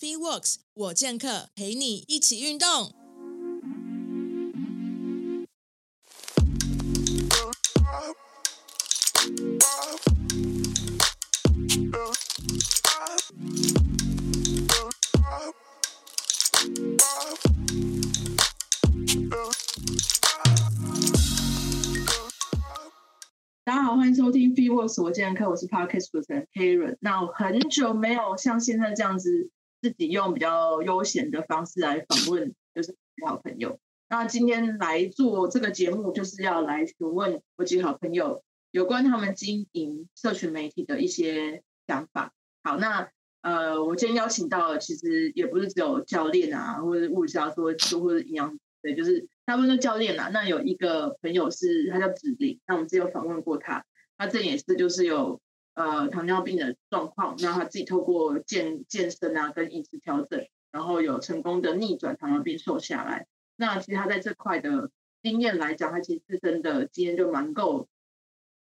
FitWorks 我健客陪你一起运动。大家好，欢迎收听 FitWorks 我健客，我是 Podcast 主持人 Karen。那我很久没有像现在这样子。自己用比较悠闲的方式来访问，就是好朋友。那今天来做这个节目，就是要来询问我几个好朋友有关他们经营社群媒体的一些想法。好，那呃，我今天邀请到的其实也不是只有教练啊，或者物理治疗师，或者营养，对，就是大部分都教练啊。那有一个朋友是他叫子玲，那我们之前有访问过他，他这也是就是有。呃，糖尿病的状况，那他自己透过健健身啊，跟饮食调整，然后有成功的逆转糖尿病瘦下来。那其实他在这块的经验来讲，他其实自身的经验就蛮够，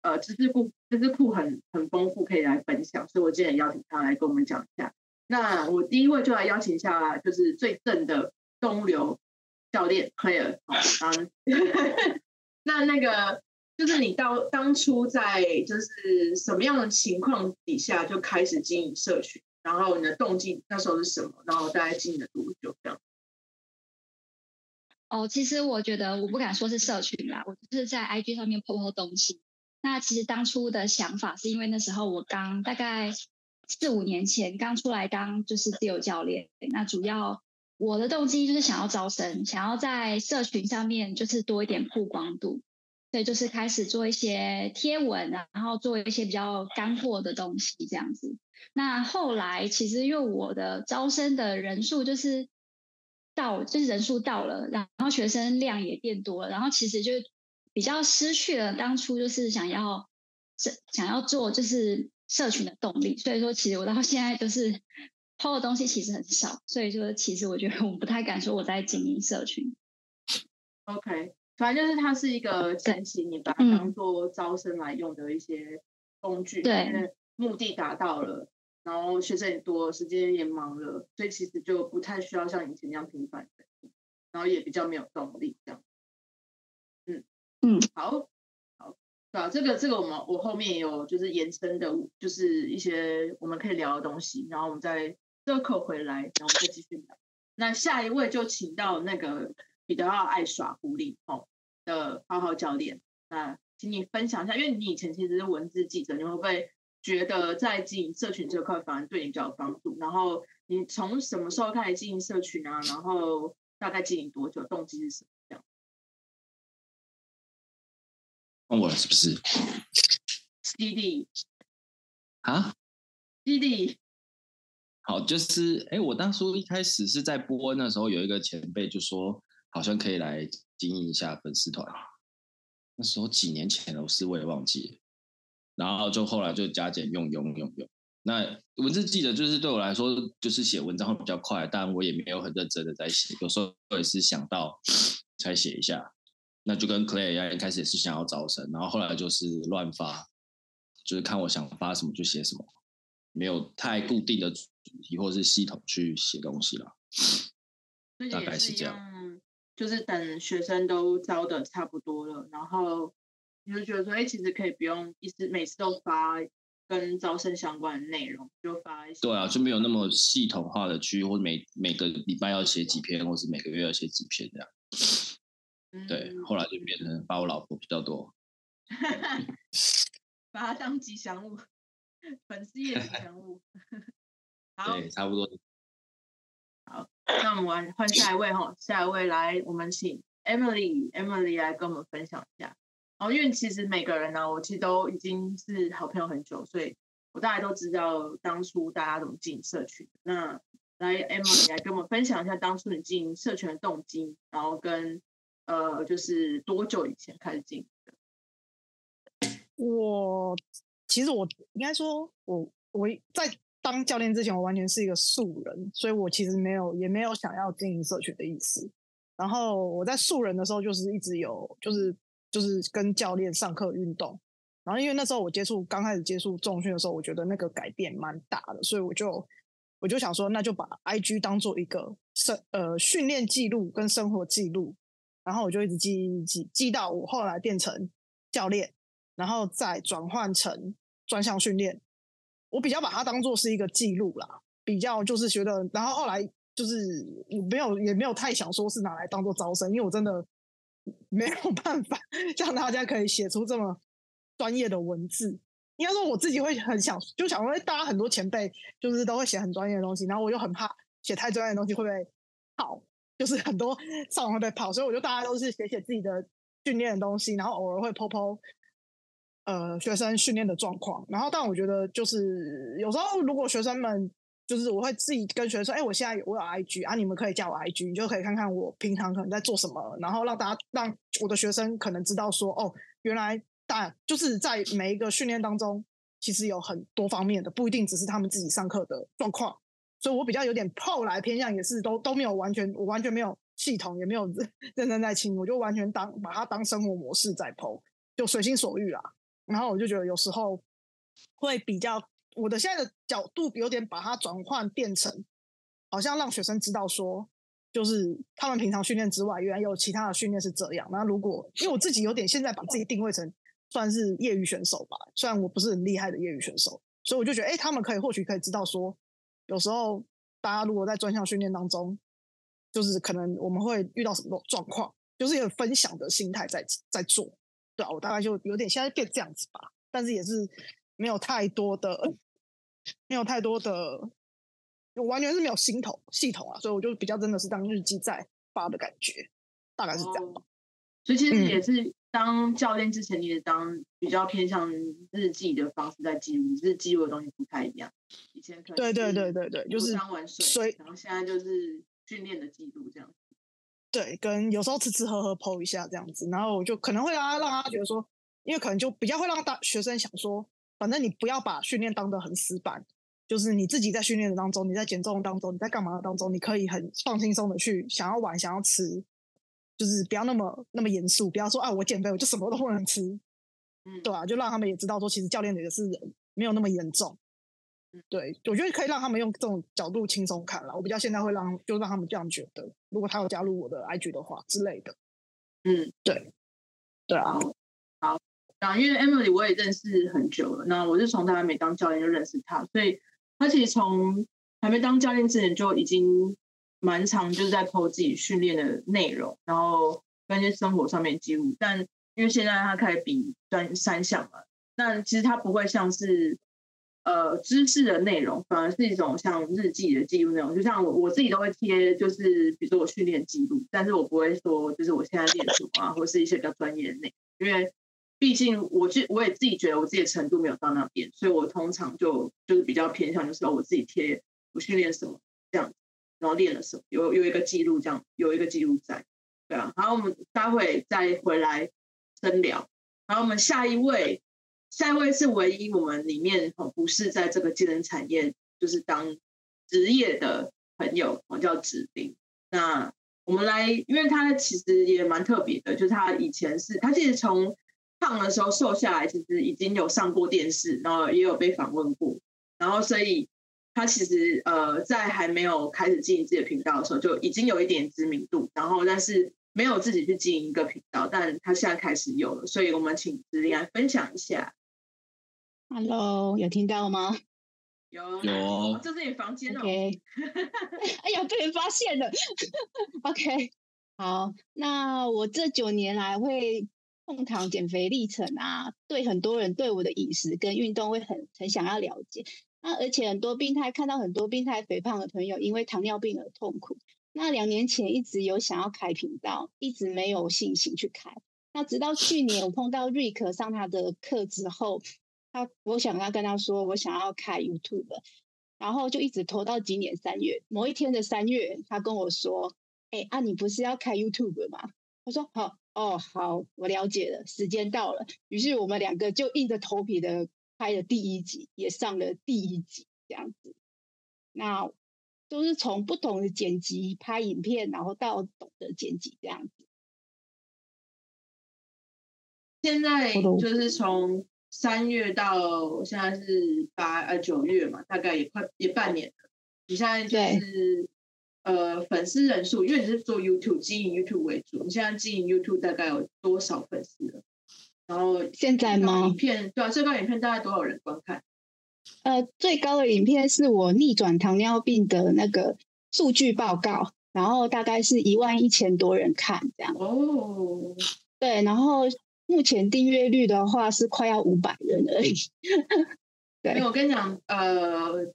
呃，知识库知识库很很丰富，可以来分享。所以我今天也邀请他来跟我们讲一下。那我第一位就来邀请一下，就是最正的动物流教练 Claire。嗯，那那个。就是你到当初在就是什么样的情况底下就开始经营社群，然后你的动机那时候是什么？然后大概经营了多久这样？哦，其实我觉得我不敢说是社群啦，我就是在 IG 上面 po po 东西。那其实当初的想法是因为那时候我刚大概四五年前刚出来当就是自由教练，那主要我的动机就是想要招生，想要在社群上面就是多一点曝光度。对，就是开始做一些贴文，然后做一些比较干货的东西这样子。那后来其实因为我的招生的人数就是到，就是人数到了，然后学生量也变多了，然后其实就比较失去了当初就是想要想要做就是社群的动力。所以说，其实我到现在就是抛的东西其实很少。所以说，其实我觉得我不太敢说我在经营社群。OK。反正就是它是一个前期，你把它当做招生来用的一些工具，对，目的达到了，然后学生也多，时间也忙了，所以其实就不太需要像以前那样频繁，然后也比较没有动力这样。嗯嗯，好，好，对啊，这个这个我们我后面也有就是延伸的，就是一些我们可以聊的东西，然后我们再 circle 回来，然后我们再继续聊。那下一位就请到那个。比较爱耍狐狸哦的浩浩教练，那请你分享一下，因为你以前其实是文字记者，你会不会觉得在经营社群这块反而对你比较有帮助？然后你从什么时候开始经营社群啊？然后大概经营多久？动机是什么？这样？问我了是不是？CD 啊？CD 好，就是哎，我当初一开始是在播那时候，有一个前辈就说。好像可以来经营一下粉丝团，那时候几年前了，我是我也忘记了。然后就后来就加减用用用用。那文字记得就是对我来说，就是写文章会比较快，但我也没有很认真的在写，有时候我也是想到才写一下。那就跟 Claire 一样，一开始也是想要招生，然后后来就是乱发，就是看我想发什么就写什么，没有太固定的主题或是系统去写东西了。大概是这样。就是等学生都招的差不多了，然后你就觉得说，哎，其实可以不用一直每次都发跟招生相关的内容，就发一些。对啊，就没有那么系统化的去，或者每每个礼拜要写几篇，或是每个月要写几篇这样。嗯、对，后来就变成发我老婆比较多，把它当吉祥物，粉丝也吉祥物。好，对，差不多。好，那我们玩换下一位哈，下一位来，我们请 Emily，Emily 来跟我们分享一下。哦，因为其实每个人呢，我其实都已经是好朋友很久，所以我大概都知道当初大家怎么经营社群。那来 Emily 来跟我们分享一下当初你经营社群的动机，然后跟呃，就是多久以前开始经营的？我其实我应该说我我在。当教练之前，我完全是一个素人，所以我其实没有也没有想要经营社群的意思。然后我在素人的时候，就是一直有，就是就是跟教练上课运动。然后因为那时候我接触刚开始接触重训的时候，我觉得那个改变蛮大的，所以我就我就想说，那就把 IG 当做一个生呃训练记录跟生活记录，然后我就一直记记记到我后来变成教练，然后再转换成专项训练。我比较把它当做是一个记录啦，比较就是觉得，然后后来就是我没有也没有太想说是拿来当做招生，因为我真的没有办法让大家可以写出这么专业的文字。应该说我自己会很想，就想说，大家很多前辈就是都会写很专业的东西，然后我就很怕写太专业的东西会被泡，就是很多上网会被泡，所以我就大家都是写写自己的训练的东西，然后偶尔会 po po 呃学生训练的状况，然后但我觉得就是有时候如果学生们就是我会自己跟学生说，哎，我现在我有 IG 啊，你们可以加我 IG，你就可以看看我平常可能在做什么，然后让大家让我的学生可能知道说，哦，原来。但就是在每一个训练当中，其实有很多方面的，不一定只是他们自己上课的状况。所以我比较有点后来偏向，也是都都没有完全，我完全没有系统，也没有认真在听，我就完全当把它当生活模式在剖就随心所欲啦。然后我就觉得有时候会比较，我的现在的角度有点把它转换变成，好像让学生知道说。就是他们平常训练之外，原来有其他的训练是这样。那如果因为我自己有点现在把自己定位成算是业余选手吧，虽然我不是很厉害的业余选手，所以我就觉得，哎、他们可以或许可以知道说，有时候大家如果在专项训练当中，就是可能我们会遇到什么状况，就是有分享的心态在在做。对啊，我大概就有点现在变这样子吧，但是也是没有太多的，没有太多的。我完全是没有心统系统啊，所以我就比较真的是当日记在发的感觉，大概是这样吧。哦、所以其实也是当教练之前，你也当比较偏向日记的方式在记录，只是记录的东西不太一样。以前可能对对对对对，就是当玩水，然后现在就是训练的记录这样子。对，跟有时候吃吃喝喝 po 一下这样子，然后我就可能会让他让他觉得说，因为可能就比较会让大学生想说，反正你不要把训练当得很死板。就是你自己在训练的当中，你在减重当中，你在干嘛的当中，你可以很放轻松的去想要玩，想要吃，就是不要那么那么严肃，不要说啊我减肥我就什么都不能吃，嗯，对啊，就让他们也知道说，其实教练也是人，没有那么严重，嗯，对，我觉得可以让他们用这种角度轻松看了。我比较现在会让就让他们这样觉得，如果他有加入我的 IG 的话之类的，嗯，对，对啊，好，啊，因为 Emily 我也认识很久了，那我是从他还没当教练就认识他，所以。他其实从还没当教练之前就已经蛮长就是在 po 自己训练的内容，然后跟一些生活上面记录。但因为现在他开始比专三项了，那其实他不会像是呃知识的内容，反而是一种像日记的记录内容。就像我我自己都会贴，就是比如说我训练记录，但是我不会说就是我现在练什么啊，或是一些比较专业的内容，因为。毕竟，我就我也自己觉得我自己的程度没有到那边，所以我通常就就是比较偏向，就是我自己贴我训练什么这样，然后练了什么，有有一个记录这样，有一个记录在，对啊。然后我们待会再回来深聊。然后我们下一位，下一位是唯一我们里面哦不是在这个技能产业就是当职业的朋友，我叫子玲。那我们来，因为他其实也蛮特别的，就是他以前是他其实从胖的时候瘦下来，其实已经有上过电视，然后也有被访问过，然后所以他其实呃在还没有开始经营自己的频道的时候，就已经有一点知名度，然后但是没有自己去经营一个频道，但他现在开始有了，所以我们请子玲来分享一下。Hello，有听到吗？有有，这是你房间哦。Okay. 哎呀，被人发现了。OK，好，那我这九年来会。控糖减肥历程啊，对很多人对我的饮食跟运动会很很想要了解。那而且很多病态看到很多病态肥胖的朋友因为糖尿病而痛苦。那两年前一直有想要开频道，一直没有信心去开。那直到去年我碰到瑞克上他的课之后，他我想要跟他说我想要开 YouTube，然后就一直拖到今年三月。某一天的三月，他跟我说：“哎，啊你不是要开 YouTube 吗？”我说：“好。”哦，好，我了解了。时间到了，于是我们两个就硬着头皮的拍了第一集，也上了第一集，这样子。那都是从不同的剪辑拍影片，然后到懂得剪辑这样子。现在就是从三月到现在是八呃九月嘛，大概也快也半年了。你现在就是呃粉丝人数，因为你是做 YouTube 经营 YouTube 为主，你现在经营 YouTube 大概有多少粉丝了？然后现在吗？影片对啊，最高影片大概多少人观看？呃，最高的影片是我逆转糖尿病的那个数据报告，然后大概是一万一千多人看这样。哦，对，然后目前订阅率的话是快要五百人而已。对，我跟你讲，呃，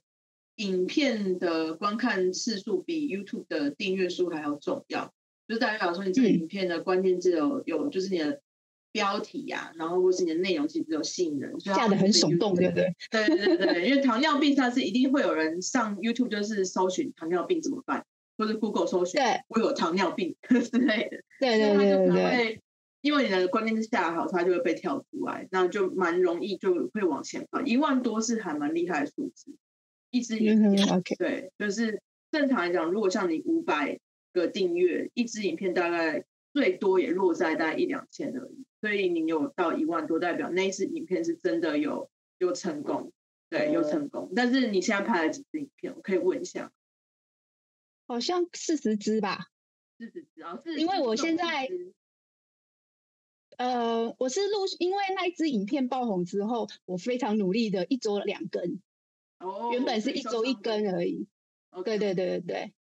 影片的观看次数比 YouTube 的订阅数还要重要，就是代表说你这个影片的关键字有、嗯、有，就是你的。标题呀、啊，然后或是你的内容其实有吸引人，下的很耸动，对不对？对对对，因为糖尿病它是一定会有人上 YouTube 就是搜寻糖尿病怎么办，或是 Google 搜寻对我有糖尿病 之类的。对对对对对。因为你的关键字下好，它就会被跳出来，那就蛮容易就会往前跑。一万多是还蛮厉害的数字，一支影片。对，就是正常来讲，如果像你五百个订阅，一支影片大概最多也落在大概一两千而已。所以你有到一万多，代表那一支影片是真的有有成功，对，有成功。但是你现在拍了几支影片？我可以问一下，好像四十支吧，四十支啊，因为我现在，呃，我是录，因为那一支影片爆红之后，我非常努力的一周两更，哦，原本是一周一更而已。哦，对对对对对，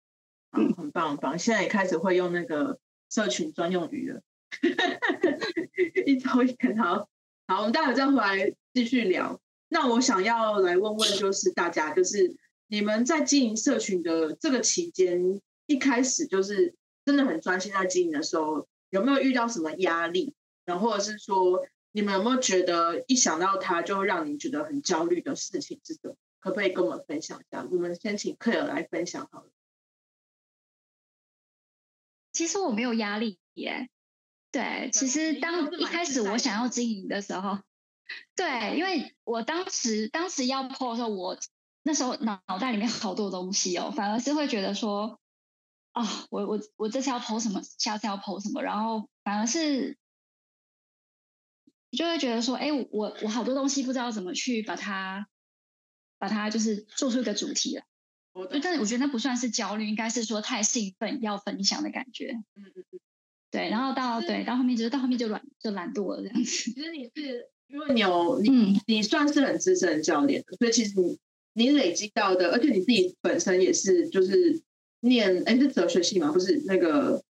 嗯，很棒很棒，现在也开始会用那个社群专用语了。一周一更，好好，我们待会再回来继续聊。那我想要来问问，就是大家，就是你们在经营社群的这个期间，一开始就是真的很专心在经营的时候，有没有遇到什么压力？然后或者是说，你们有没有觉得一想到它就让你觉得很焦虑的事情是什么？可不可以跟我们分享一下？我们先请 Claire 来分享好了。其实我没有压力耶。对，其实当一开始我想要经营的时候，对，因为我当时当时要 po 的时候，我那时候脑脑袋里面好多东西哦，反而是会觉得说，啊、哦，我我我这次要 po 什么，下次要 po 什么，然后反而是就会觉得说，哎，我我好多东西不知道怎么去把它把它就是做出一个主题了，就但是我觉得那不算是焦虑，应该是说太兴奋要分享的感觉。嗯嗯嗯。对，然后到对到后面就是到后面就懒就懒惰了这样子。其实你是因为你有你、嗯、你算是很资深的教练，所以其实你你累积到的，而且你自己本身也是就是念哎是哲学系吗？不是那个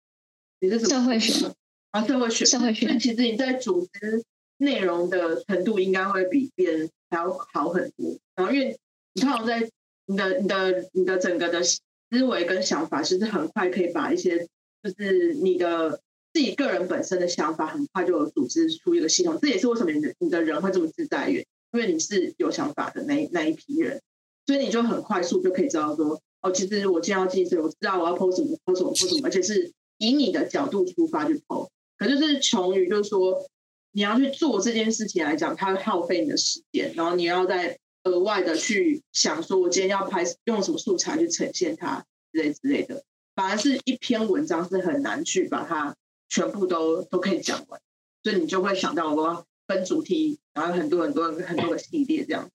你是什么社会学啊？社会学社会学。所以其实你在组织内容的程度应该会比别人还要好很多。然后因为你通常在你的你的你的整个的思维跟想法，其实很快可以把一些就是你的。自己个人本身的想法很快就有组织出一个系统，这也是为什么你的你的人会这么自在，因为你是有想法的那那一批人，所以你就很快速就可以知道说，哦，其实我今天要进去，我知道我要抛什么抛什么抛什么，而且是以你的角度出发去抛。可就是穷于就是说，你要去做这件事情来讲，它会耗费你的时间，然后你要在额外的去想说，我今天要拍用什么素材去呈现它之类之类的，反而是一篇文章是很难去把它。全部都都可以讲完，所以你就会想到我要分主题，然后很多很多很多个系列这样，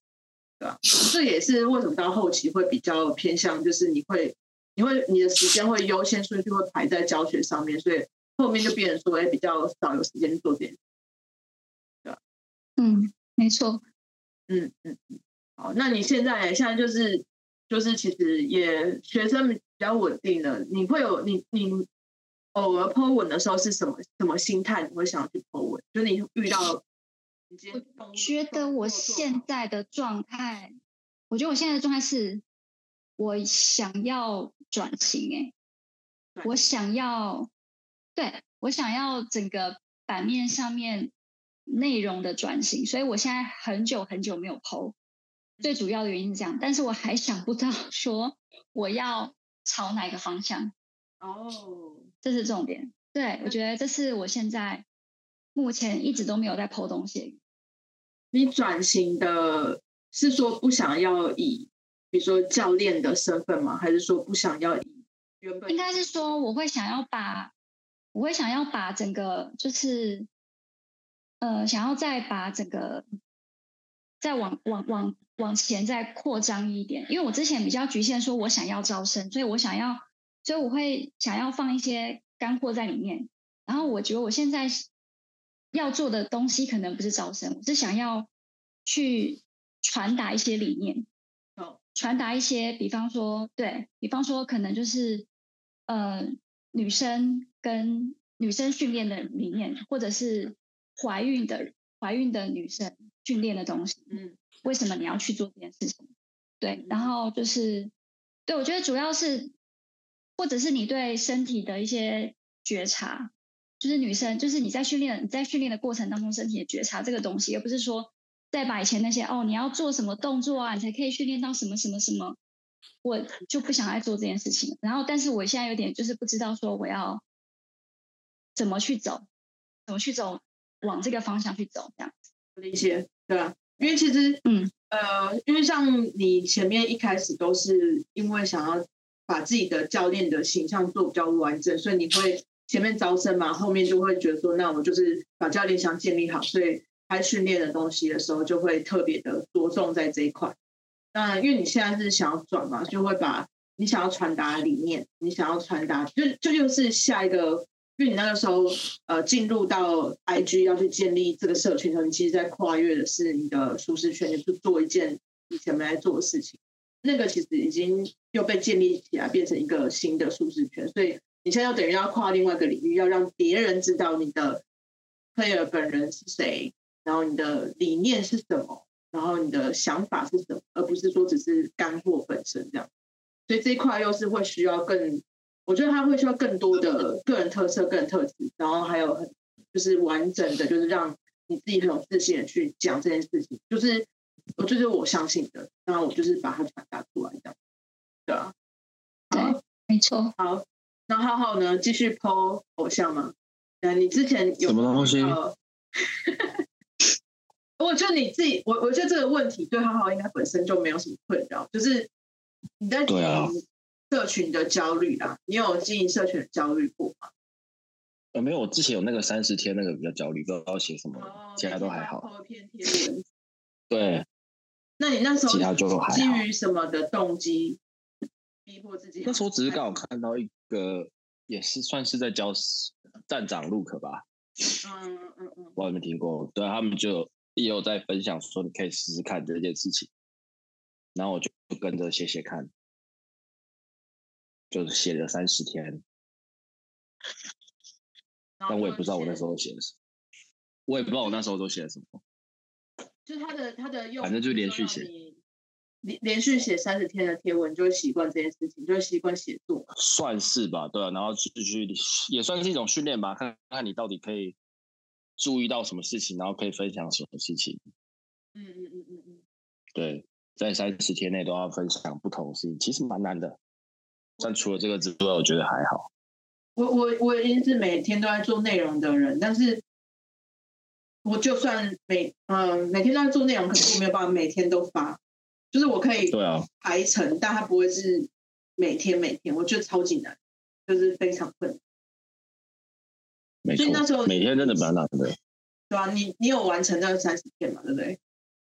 对吧？这也是为什么到后期会比较偏向，就是你会你会你的时间会优先顺序会排在教学上面，所以后面就变成说，哎，比较少有时间做这件事，对吧？嗯，没错。嗯嗯嗯，好，那你现在现在就是就是其实也学生比较稳定了，你会有你你。偶尔 po 文的时候是什么什么心态？你会想要去 po 文？就是你遇到，我觉得我现在的状态，我觉得我现在的状态是，我想要转型、欸。哎，我想要，对，我想要整个版面上面内容的转型，所以我现在很久很久没有 po。最主要的原因是这样，但是我还想不到 说我要朝哪个方向。哦。这是重点，对，我觉得这是我现在目前一直都没有在 po 东西。你转型的是说不想要以，比如说教练的身份吗？还是说不想要以原本？应该是说我会想要把，我会想要把整个就是，呃，想要再把整个再往往往往前再扩张一点，因为我之前比较局限，说我想要招生，所以我想要，所以我会想要放一些干货在里面。然后我觉得我现在要做的东西可能不是招生，我是想要去传达一些理念，传达一些，比方说，对，比方说，可能就是呃，女生跟女生训练的理念，或者是怀孕的怀孕的女生训练的东西，嗯。为什么你要去做这件事情？对，然后就是，对，我觉得主要是，或者是你对身体的一些觉察，就是女生，就是你在训练，你在训练的过程当中，身体的觉察这个东西，而不是说再把以前那些哦，你要做什么动作啊，你才可以训练到什么什么什么，我就不想再做这件事情。然后，但是我现在有点就是不知道说我要怎么去走，怎么去走，往这个方向去走，这样子。理解，对啊？因为其实，嗯，呃，因为像你前面一开始都是因为想要把自己的教练的形象做比较完整，所以你会前面招生嘛，后面就会觉得说，那我就是把教练想建立好，所以拍训练的东西的时候就会特别的着重在这一块。那因为你现在是想要转嘛，就会把你想要传达的理念，你想要传达，就这就，就是下一个。因为你那个时候，呃，进入到 IG 要去建立这个社群的时候，你其实在跨越的是你的舒适圈，你是做一件以前没来做的事情。那个其实已经又被建立起来，变成一个新的舒适圈。所以你现在要等于要跨另外一个领域，要让别人知道你的 player 本人是谁，然后你的理念是什么，然后你的想法是什么，而不是说只是干货本身这样。所以这一块又是会需要更。我觉得他会需要更多的个人特色、个人特质，然后还有很就是完整的，就是让你自己很有自信的去讲这件事情。就是我就是我相信的，然后我就是把它传达出来，这样对啊。对，没错。好，那浩浩呢？继续 po 偶像吗？那，你之前有什么东西？我觉得你自己，我我觉得这个问题对浩浩应该本身就没有什么困扰，就是你在对啊。社群的焦虑啊，你有经营社群的焦虑过吗？呃，没有，我之前有那个三十天那个比较焦虑，不知道写什么，哦、其他都还好。对，那你那时候其他就还好。基于什么的动机逼迫自己？那时候只是刚好看到一个，也是算是在教站长 Look 吧。嗯嗯嗯，我有没有听过？对，他们就也有在分享说，你可以试试看这件事情，然后我就跟着写写看。就是写了三十天，但我也不知道我那时候写的什么，我也不知道我那时候都写了什么。就他的他的用，反正就连续写，连连续写三十天的贴文，就会习惯这件事情，就会习惯写作。算是吧，对啊，然后继续也算是一种训练吧，看看你到底可以注意到什么事情，然后可以分享什么事情。嗯嗯嗯嗯嗯，对，在三十天内都要分享不同的事情，其实蛮难的。但除了这个之外，我觉得还好。我我我已经是每天都在做内容的人，但是我就算每嗯、呃、每天都在做内容，可是我没有办法每天都发。就是我可以对啊排程，啊、但它不会是每天每天，我觉得超级难，就是非常困难。没错，所以那时候每天真的蛮难的。对啊，你你有完成那三十天嘛？对不对？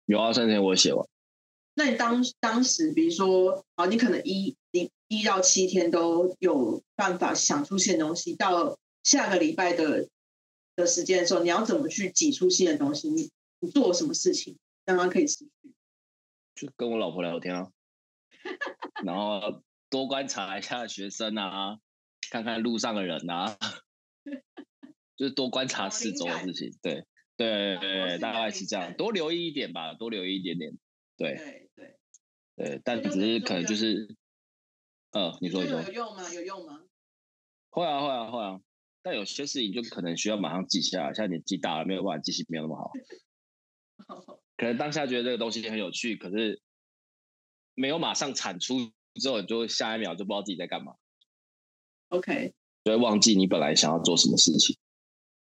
有啊，三十天我写完。那你当当时，比如说，啊，你可能一一一到七天都有办法想出新的东西，到下个礼拜的的时间的时候，你要怎么去挤出新的东西？你你做了什么事情让它可以持续？就跟我老婆聊天啊，然后多观察一下学生啊，看看路上的人啊，就是多观察四周的事情。对对对，大概是这样，多留意一点吧，多留意一点点。对对对，对，但只是可能就是，呃，你说你说有用吗？有用吗？会啊会啊会啊，但有些事情就可能需要马上记下来，像年纪大了没有办法记性没有那么好，可能当下觉得这个东西很有趣，可是没有马上产出之后，你就下一秒就不知道自己在干嘛。OK，就会忘记你本来想要做什么事情。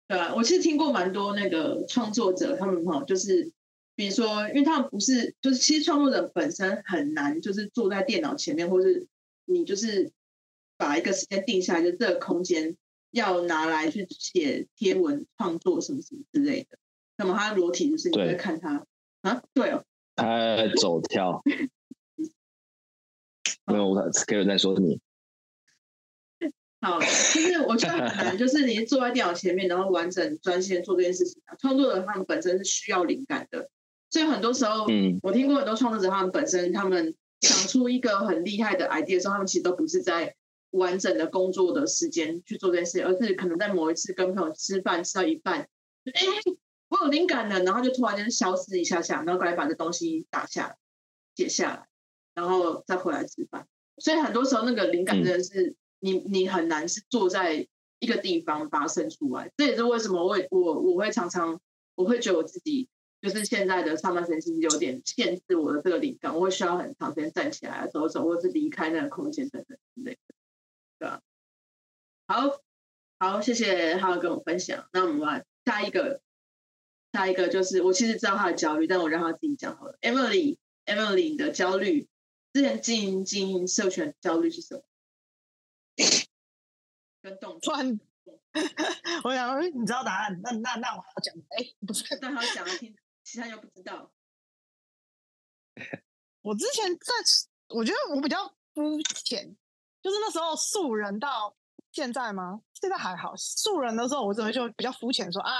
对啊，我其实听过蛮多那个创作者，他们哈就是。比如说，因为他们不是，就是其实创作者本身很难，就是坐在电脑前面，或是你就是把一个时间定下来，就这个空间要拿来去写贴文、创作什么什么之类的。那么他裸体就是你在看他啊，对哦，他在走跳。没有，我可以再说你。好，就是我觉得很难，就是你坐在电脑前面，然后完整专心做这件事情。创作者他们本身是需要灵感的，所以很多时候，嗯，我听过很多创作者，他们本身他们想出一个很厉害的 idea 的时候，他们其实都不是在完整的工作的时间去做这件事，而是可能在某一次跟朋友吃饭吃到一半，哎，我有灵感了，然后就突然间消失一下下，然后过来把这东西打下来、写下来，然后再回来吃饭。所以很多时候那个灵感真的是。嗯你你很难是坐在一个地方发生出来，这也是为什么我我我会常常我会觉得我自己就是现在的上半身其实有点限制我的这个灵感，我会需要很长时间站起来走走，或是离开那个空间等等之类的，对吧？好，好，谢谢他跟我分享。那我们来下一个，下一个就是我其实知道他的焦虑，但我让他自己讲好了。Emily，Emily 的焦虑，之前经营经营社群焦虑是什么？跟动作，我想，你知道答案，那那那我还要讲，哎，不是，但他讲了听，其他又不知道。我之前在，我觉得我比较肤浅，就是那时候素人到现在吗？现在还好，素人的时候我只会就比较肤浅，说啊，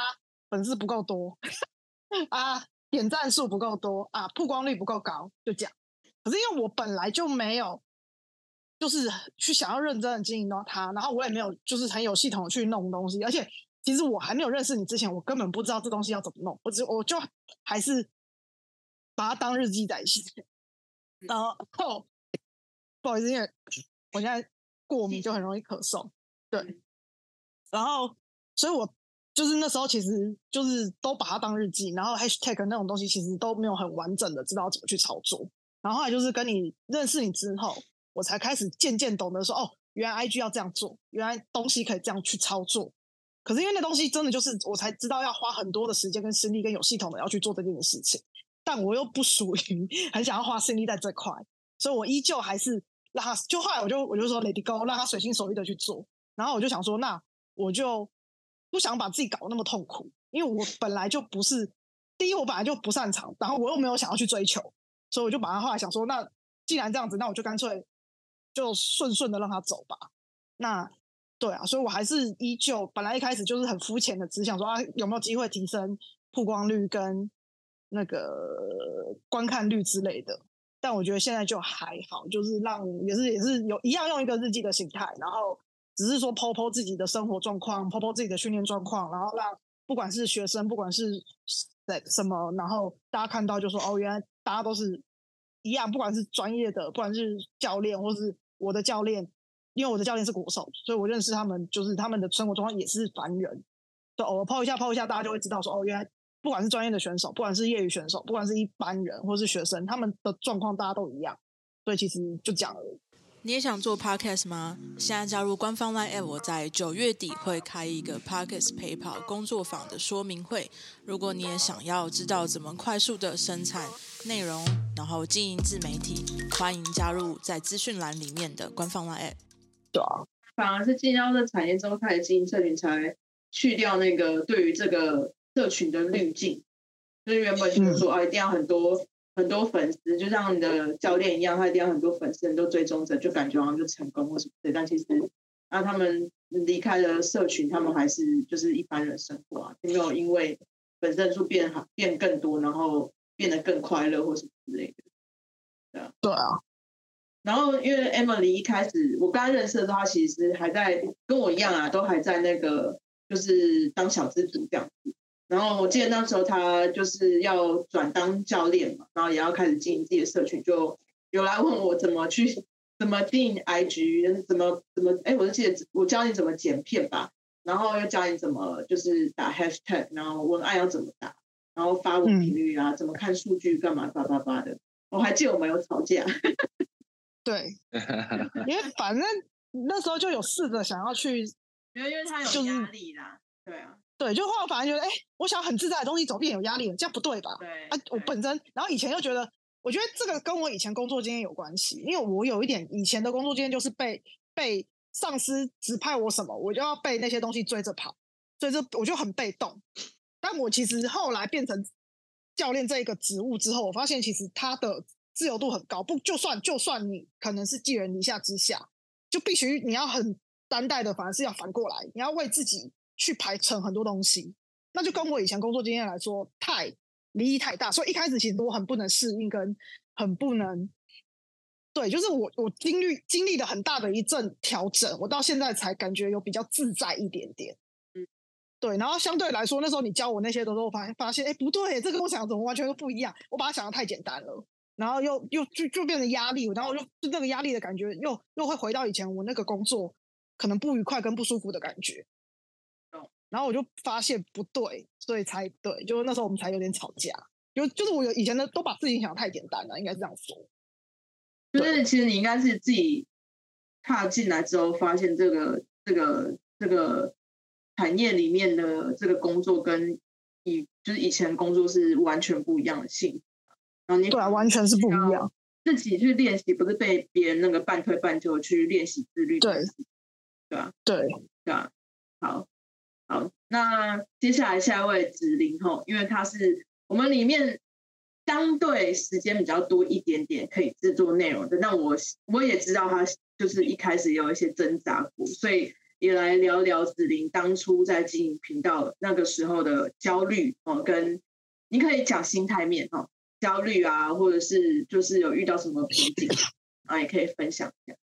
粉丝不够多，啊，点赞数不够多，啊，曝光率不够高，就这样。可是因为我本来就没有。就是去想要认真的经营到它，然后我也没有就是很有系统去弄东西，而且其实我还没有认识你之前，我根本不知道这东西要怎么弄，我只我就还是把它当日记在写。然后哦，不好意思，因为我现在过敏就很容易咳嗽，对，然后所以我就是那时候其实就是都把它当日记，然后 hashtag 那种东西其实都没有很完整的知道怎么去操作，然后后来就是跟你认识你之后。我才开始渐渐懂得说，哦，原来 IG 要这样做，原来东西可以这样去操作。可是因为那东西真的就是，我才知道要花很多的时间跟心力，跟有系统的要去做这件事情。但我又不属于很想要花心力在这块，所以我依旧还是让他。就后来我就我就说 Lady go，让他随心所欲的去做。然后我就想说，那我就不想把自己搞得那么痛苦，因为我本来就不是第一，我本来就不擅长，然后我又没有想要去追求，所以我就把他后来想说，那既然这样子，那我就干脆。就顺顺的让他走吧。那对啊，所以我还是依旧，本来一开始就是很肤浅的，只想说啊，有没有机会提升曝光率跟那个观看率之类的。但我觉得现在就还好，就是让也是也是有一样用一个日记的形态，然后只是说剖剖自己的生活状况剖剖自己的训练状况，然后让不管是学生，不管是在什么，然后大家看到就说哦，原来大家都是。一样，不管是专业的，不管是教练，或是我的教练，因为我的教练是国手，所以我认识他们，就是他们的生活状况也是凡人。就偶尔 po 一下，po 一下，大家就会知道说，哦，原来不管是专业的选手，不管是业余选手，不管是一般人，或是学生，他们的状况大家都一样。所以其实就讲了。你也想做 Podcast 吗？现在加入官方 Line App，我在九月底会开一个 Podcast 陪跑工作坊的说明会。如果你也想要知道怎么快速的生产内容，然后经营自媒体，欢迎加入在资讯栏里面的官方 Line App。对啊，反而是进到这产业之后开始经营社群，才去掉那个对于这个社群的滤镜。就是原本就是说啊，一定要很多。很多粉丝就像你的教练一样，他一定要很多粉丝，很多追踪者，就感觉好像就成功或什么的。但其实，啊，他们离开了社群，他们还是就是一般人生活啊，没有因为粉丝数变好变更多，然后变得更快乐或什么之类的。对啊，对啊。然后因为 Emily 一开始我刚认识的时候，他其实还在跟我一样啊，都还在那个就是当小资主这样子。然后我记得那时候他就是要转当教练嘛，然后也要开始经营自己的社群，就有来问我怎么去怎么经营 IG，怎么怎么哎，我就记得我教你怎么剪片吧，然后又教你怎么就是打 hashtag，然后文案要怎么打，然后发文频率啊，嗯、怎么看数据干嘛叭叭叭的。我还记得我们有吵架，对，因为反正那时候就有试着想要去，因为因为他有压力啦，就是、对啊。对，就后来反而觉得，哎，我想很自在的东西，怎么变有压力了？这样不对吧？对啊，我本身，然后以前又觉得，我觉得这个跟我以前工作经验有关系，因为我有一点以前的工作经验就是被被上司指派我什么，我就要被那些东西追着跑，所以这我就很被动。但我其实后来变成教练这一个职务之后，我发现其实他的自由度很高。不，就算就算你可能是寄人篱下之下，就必须你要很担待的，反而是要反过来，你要为自己去排成很多东西。那就跟我以前工作经验来说，太离异太大，所以一开始其实我很不能适应，跟很不能。对，就是我我经历经历了很大的一阵调整，我到现在才感觉有比较自在一点点。对，然后相对来说，那时候你教我那些的时候，我发现发现，哎，不对，这跟我想的怎么完全都不一样。我把它想的太简单了，然后又又就就变成压力，然后就就那个压力的感觉，又又会回到以前我那个工作可能不愉快跟不舒服的感觉。然后我就发现不对，所以才对，就是那时候我们才有点吵架。就就是我有以前的都把自己想的太简单了，应该是这样说。就是其实你应该是自己踏进来之后，发现这个这个这个。产业里面的这个工作跟以就是以前工作是完全不一样的性质，然后你对啊，完全是不一样。自己去练习，不是被别人那个半推半就去练习自律。对，对啊，对，对啊。好，好，那接下来下一位子琳吼，因为他是我们里面相对时间比较多一点点可以制作内容的。那我我也知道他就是一开始有一些挣扎过，所以。也来聊聊子琳当初在经营频道那个时候的焦虑哦，跟你可以讲心态面哈，焦虑啊，或者是就是有遇到什么瓶颈啊，也可以分享一下。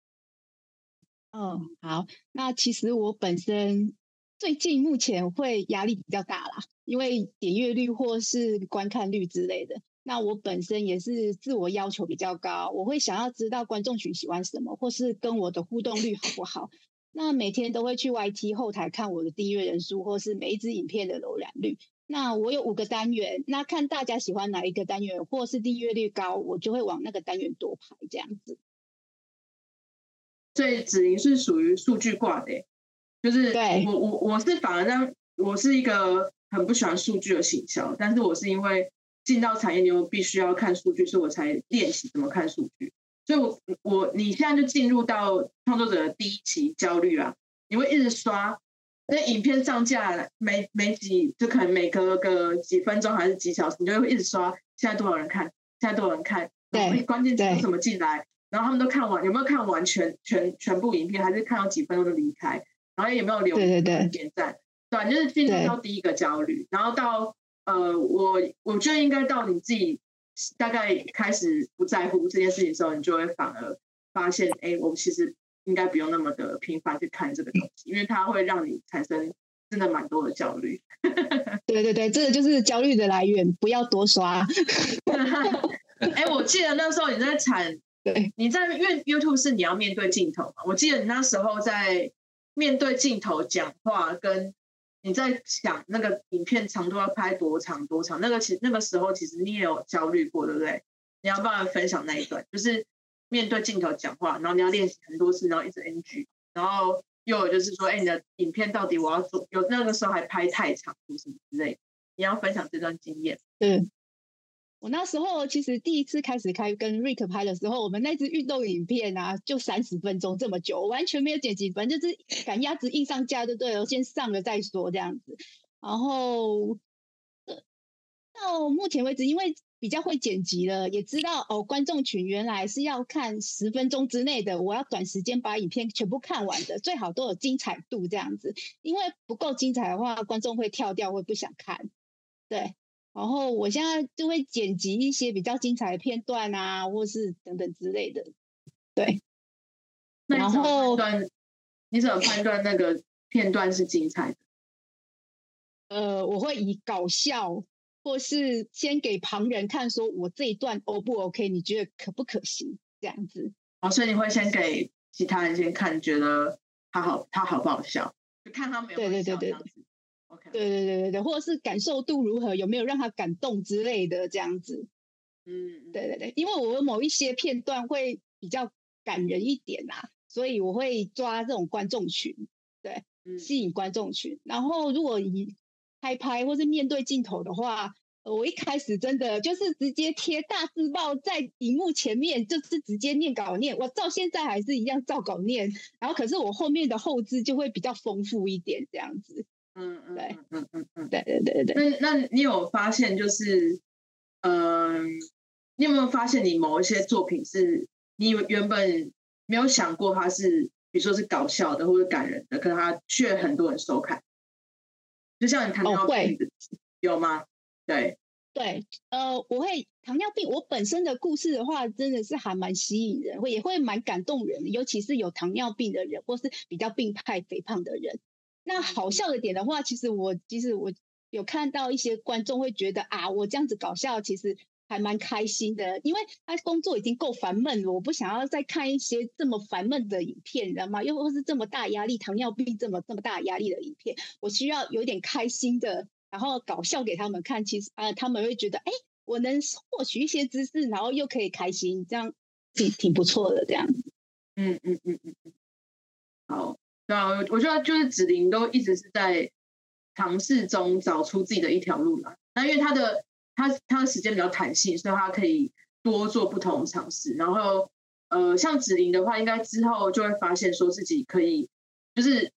嗯，好，那其实我本身最近目前会压力比较大啦，因为点阅率或是观看率之类的。那我本身也是自我要求比较高，我会想要知道观众群喜欢什么，或是跟我的互动率好不好。那每天都会去 YT 后台看我的订阅人数，或是每一支影片的浏览率。那我有五个单元，那看大家喜欢哪一个单元，或是订阅率高，我就会往那个单元多排这样子。所以子琳是属于数据挂的，就是对我我我是反而让我是一个很不喜欢数据的行销，但是我是因为进到产业，你又必须要看数据，所以我才练习怎么看数据。所以我，我我你现在就进入到创作者的第一期焦虑啊，你会一直刷，那影片上架每每几就可能每隔个几分钟还是几小时，你就会一直刷，现在多少人看，现在多少人看，对，关键词什么进来，然后他们都看完，有没有看完全全全部影片，还是看到几分钟就离开，然后有没有留言点赞，对，就是进入到第一个焦虑，然后到呃，我我觉得应该到你自己。大概开始不在乎这件事情的时候，你就会反而发现，哎，我们其实应该不用那么的频繁去看这个东西，因为它会让你产生真的蛮多的焦虑。对对对，这个就是焦虑的来源，不要多刷。哎，我记得那时候你在产，对，你在因为 YouTube 是你要面对镜头嘛，我记得你那时候在面对镜头讲话跟。你在想那个影片长度要拍多长多长？那个其那个时候其实你也有焦虑过，对不对？你要帮我分享那一段，就是面对镜头讲话，然后你要练习很多次，然后一直 NG，然后又有就是说，哎，你的影片到底我要做？有那个时候还拍太长，什么之类？你要分享这段经验。对。我那时候其实第一次开始开跟 Rick 拍的时候，我们那支运动影片啊，就三十分钟这么久，我完全没有剪辑，反正就是赶鸭子硬上架，就对了，先上了再说这样子。然后到目前为止，因为比较会剪辑了，也知道哦，观众群原来是要看十分钟之内的，我要短时间把影片全部看完的，最好都有精彩度这样子，因为不够精彩的话，观众会跳掉，会不想看，对。然后我现在就会剪辑一些比较精彩的片段啊，或是等等之类的。对，然后你怎么判断那个片段是精彩的？呃，我会以搞笑，或是先给旁人看，说我这一段 O 不 OK？你觉得可不可行？这样子。哦，所以你会先给其他人先看，觉得他好，他好不好笑？就看他没有。对对对对对。对对对对，或者是感受度如何，有没有让他感动之类的这样子。嗯，对对对，因为我某一些片段会比较感人一点啊，所以我会抓这种观众群，对，吸引观众群。然后如果以拍拍或是面对镜头的话，我一开始真的就是直接贴大字报在荧幕前面，就是直接念稿念。我到现在还是一样照稿念，然后可是我后面的后置就会比较丰富一点这样子。嗯嗯，对，嗯嗯嗯，对对对对。那那你有发现，就是嗯，你有没有发现你某一些作品是你原本没有想过它是，比如说是搞笑的或者感人的，可是它却很多人收看，就像你糖尿病、哦、有吗？对。对，呃，我会糖尿病，我本身的故事的话，真的是还蛮吸引人，会也会蛮感动人的，尤其是有糖尿病的人，或是比较病态肥胖的人。那好笑的点的话，其实我其实我有看到一些观众会觉得啊，我这样子搞笑，其实还蛮开心的，因为他工作已经够烦闷了，我不想要再看一些这么烦闷的影片，你知道吗？又或是这么大压力，糖尿病这么这么大压力的影片，我需要有点开心的。然后搞笑给他们看，其实啊，他们会觉得，哎，我能获取一些知识，然后又可以开心，这样挺挺不错的，这样。嗯嗯嗯嗯嗯。好，对啊，我觉得就是子玲都一直是在尝试中找出自己的一条路来。那因为他的他他的时间比较弹性，所以他可以多做不同的尝试。然后呃，像子琳的话，应该之后就会发现说自己可以，就是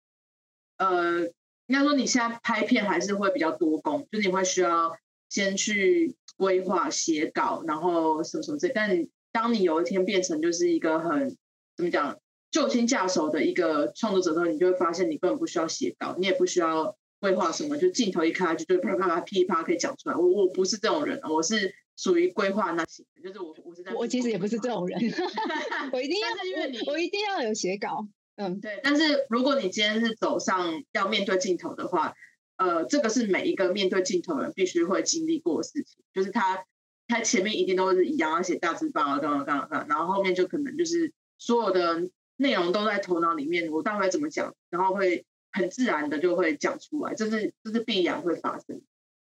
呃。应该说，你现在拍片还是会比较多工，就是你会需要先去规划、写稿，然后什么什么这。但当你有一天变成就是一个很怎么讲，就轻驾手的一个创作者的时候，你就会发现你根本不需要写稿，你也不需要规划什么，就镜头一开就就啪啪啪噼啪可以讲出来。我我不是这种人，我是属于规划那型，就是我我是在我其实也不是这种人，我一定要因为你我一定要有写稿。嗯，对。但是如果你今天是走上要面对镜头的话，呃，这个是每一个面对镜头的人必须会经历过的事情。就是他，他前面一定都是一样要写大字报啊，干嘛干嘛干嘛，然后后面就可能就是所有的内容都在头脑里面，我大概怎么讲，然后会很自然的就会讲出来，这是这是必然会发生。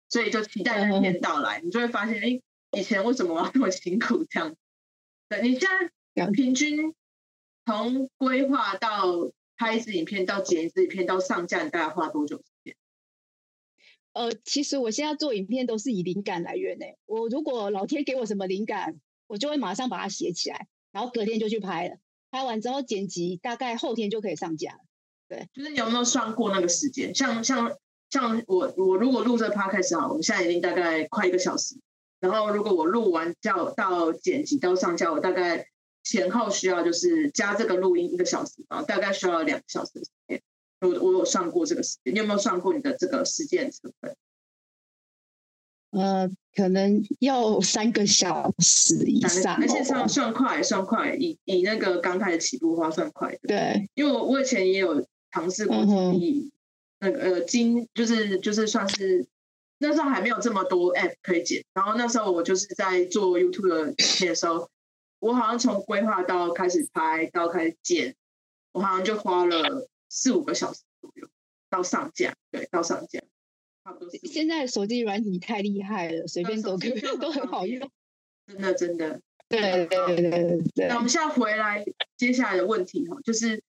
所以就期待那天到来，你就会发现，哎，以前为什么我要那么辛苦这样？对，你现在平均。从规划到拍一支影片，到剪一支影片，到上架，你大概花多久时间？呃，其实我现在做影片都是以灵感来源诶。我如果老天给我什么灵感，我就会马上把它写起来，然后隔天就去拍了。拍完之后剪辑，大概后天就可以上架了。对，就是你有没有算过那个时间？像像像我我如果录这个 podcast 好，我们现在已经大概快一个小时。然后如果我录完叫到剪辑到上架，我大概。前后需要就是加这个录音一个小时啊，大概需要两个小时的时间。我我有算过这个时间，你有没有算过你的这个时间成本？呃，可能要三个小时以上，而且算算快，算快，以以那个刚开始起步的话算快的。对，因为我我以前也有尝试过以那个呃金，就是就是算是那时候还没有这么多 app 可以剪，然后那时候我就是在做 YouTube 的影片的时候。我好像从规划到开始拍到开始剪，我好像就花了四五个小时左右到上架，对，到上架，差不多。现在手机软体太厉害了，随便都可以都很好用，真的真的。对对对对对。那我们现在回来接下来的问题哈，就是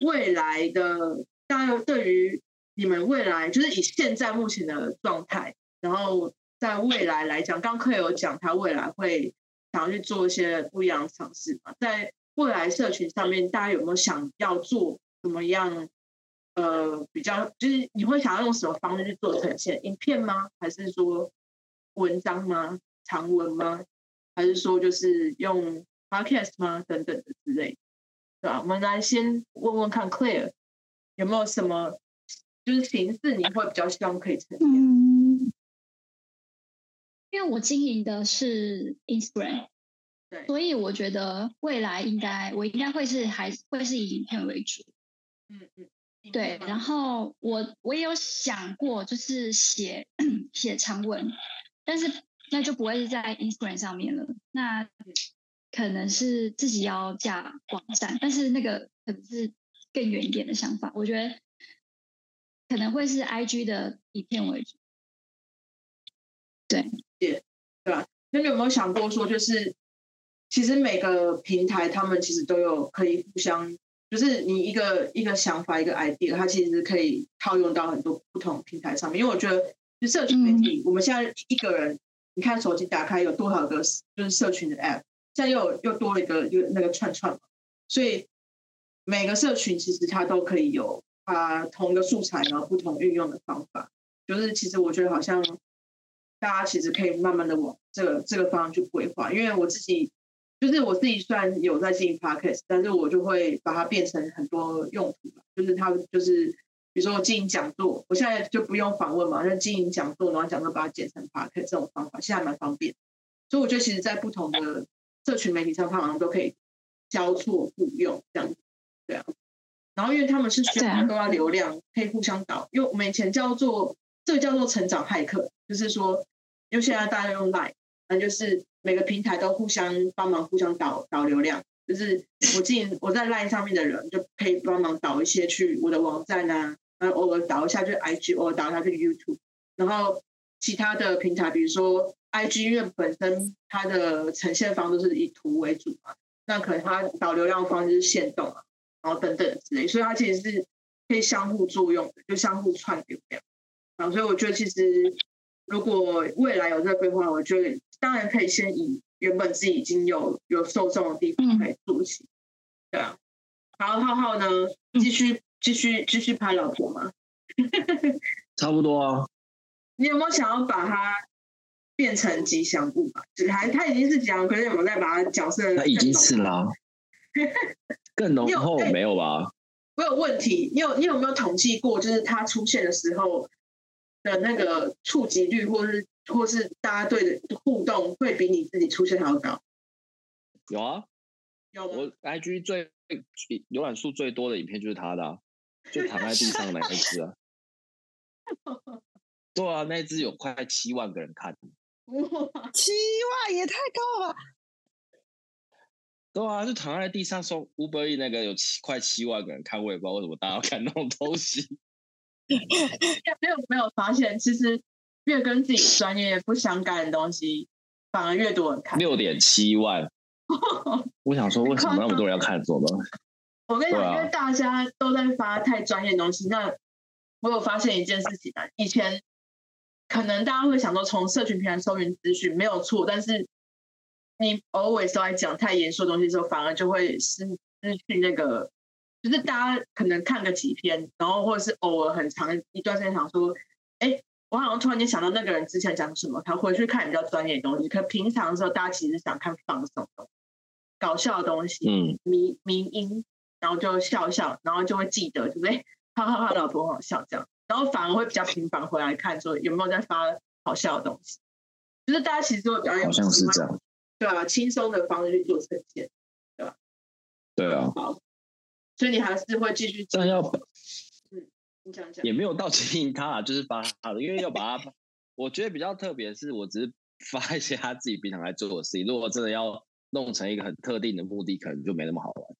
未来的大家对于你们未来，就是以现在目前的状态，然后在未来来讲，刚刚有讲他未来会。想要去做一些不一样的尝试嘛？在未来社群上面，大家有没有想要做怎么样？呃，比较就是你会想要用什么方式去做呈现？影片吗？还是说文章吗？长文吗？还是说就是用 podcast 吗？等等的之类，对吧？我们来先问问看，Claire 有没有什么就是形式你会比较希望可以呈现？嗯因为我经营的是 Instagram，对，所以我觉得未来应该我应该会是还会是以影片为主，嗯嗯，对。然后我我也有想过，就是写 写长文，但是那就不会是在 Instagram 上面了，那可能是自己要架网站，但是那个可能是更远一点的想法，我觉得可能会是 IG 的影片为主，对。对吧？那你有没有想过说，就是其实每个平台他们其实都有可以互相，就是你一个一个想法一个 idea，它其实可以套用到很多不同平台上面。因为我觉得，就社群媒体，我们现在一个人，你看手机打开有多少个就是社群的 app，现在又又多了一个又那个串串嘛，所以每个社群其实它都可以有啊同一个素材然后不同运用的方法。就是其实我觉得好像。大家其实可以慢慢的往这个这个方向去规划。因为我自己就是我自己虽然有在经营 podcast，但是我就会把它变成很多用途，就是它就是比如说我经营讲座，我现在就不用访问嘛，就经营讲座，然后讲座把它剪成 podcast 这种方法，现在蛮方便。所以我觉得其实，在不同的社群媒体上，它好像都可以交错互用这样子，对啊。然后因为他们是需要都要流量，可以互相导。因为我们以前叫做这个叫做成长骇客，就是说，因为现在大家用 Line，那就是每个平台都互相帮忙，互相导导流量。就是我进我在 Line 上面的人，就可以帮忙导一些去我的网站啊，然后偶尔导一下去 IG，偶尔导一下去 YouTube。然后其他的平台，比如说。IG 因为本身它的呈现方都是以图为主嘛，那可能它导流量方就是限动啊，然后等等之类，所以它其实是可以相互作用的，就相互串流量。然后所以我觉得其实如果未来有这个规划，我觉得当然可以先以原本自己已经有有受众的地方来做起，对啊。然后浩浩呢，继续继续继续拍老婆吗？差不多啊。你有没有想要把它？变成吉祥物吧，还他已经是吉祥物，可是我们再把它角色，他已经是啦，更浓厚没有吧？我有问题，你有你有没有统计过，就是它出现的时候的那个触及率，或是或是大家对的互动，会比你自己出现还要高？有啊，有？我 IG 最浏览数最多的影片就是他的，啊，就躺在地上的那一只啊。对啊，那一只有快七万个人看。哇，七万也太高了！对啊，就躺在地上说 Uber E 那个有七快七万个人看，我也不知道为什么大家要看那种东西。没有没有发现，其实越跟自己专业不相干的东西，反而越多人看。六点七万，我想说为什么那么多人要看？这种东西？我跟你讲，啊、因为大家都在发太专业的东西。那我有发现一件事情啊，以前。可能大家会想说，从社群平台搜寻资讯没有错，但是你 always 都在讲太严肃的东西的时候，反而就会失失去那个，就是大家可能看个几篇，然后或者是偶尔很长一段时间想说，哎，我好像突然间想到那个人之前讲什么，他回去看比较专业的东西。可平常的时候，大家其实想看放松的、搞笑的东西，嗯，迷迷音，然后就笑笑，然后就会记得，对不对？哈哈哈，老婆很好笑这样。然后反而会比较频繁回来看，说有没有在发好笑的东西，就是大家其实都比较好像是这样，对啊，轻松的方式去做呈现，对吧？对啊，好，所以你还是会继续这样要，嗯，你讲讲，也没有到经营他，就是发他的，因为要把他，我觉得比较特别的是，我只是发一些他自己平常来做的事情，如果真的要弄成一个很特定的目的，可能就没那么好玩。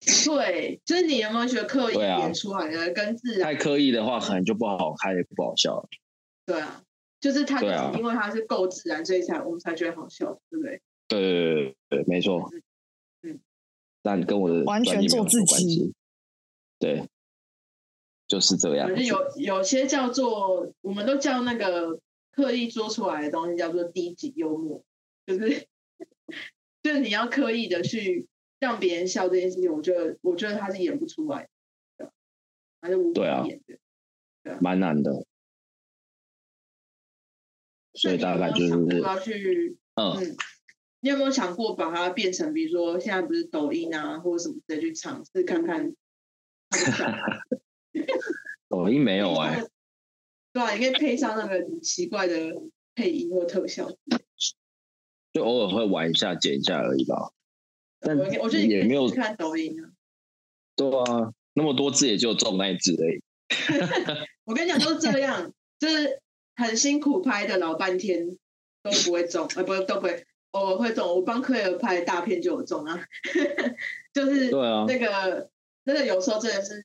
对，就是你有没有觉得刻意演出来的，啊、跟自然太刻意的话，可能就不好看，也不好笑了。对啊，就是他，就是因为他是够自然，啊、所以才我们才觉得好笑，对不对？对对对对，没错。嗯，但跟我的完全做自己。对，就是这样。有有些叫做，我们都叫那个刻意做出来的东西叫做低级幽默，就是 就是你要刻意的去。让别人笑这件事情，我觉得，我觉得他是演不出来的，还是无法演的，对啊，蛮难的。所以大概就是要去，嗯，嗯，你有没有想过把它变成，比如说现在不是抖音啊，或者什么的去尝试看看？抖音没有哎、欸，对啊，你可以配上那个奇怪的配音或特效，就偶尔会玩一下、剪一下而已吧。但我觉得也没有看抖音啊。对啊，那么多字也就中那一字而已。我跟你讲，都是这样，就是很辛苦拍的老半天都不会中，呃，不都不会，偶尔会中。我帮克尔拍大片就有中啊，就是对啊，那个那个有时候真的是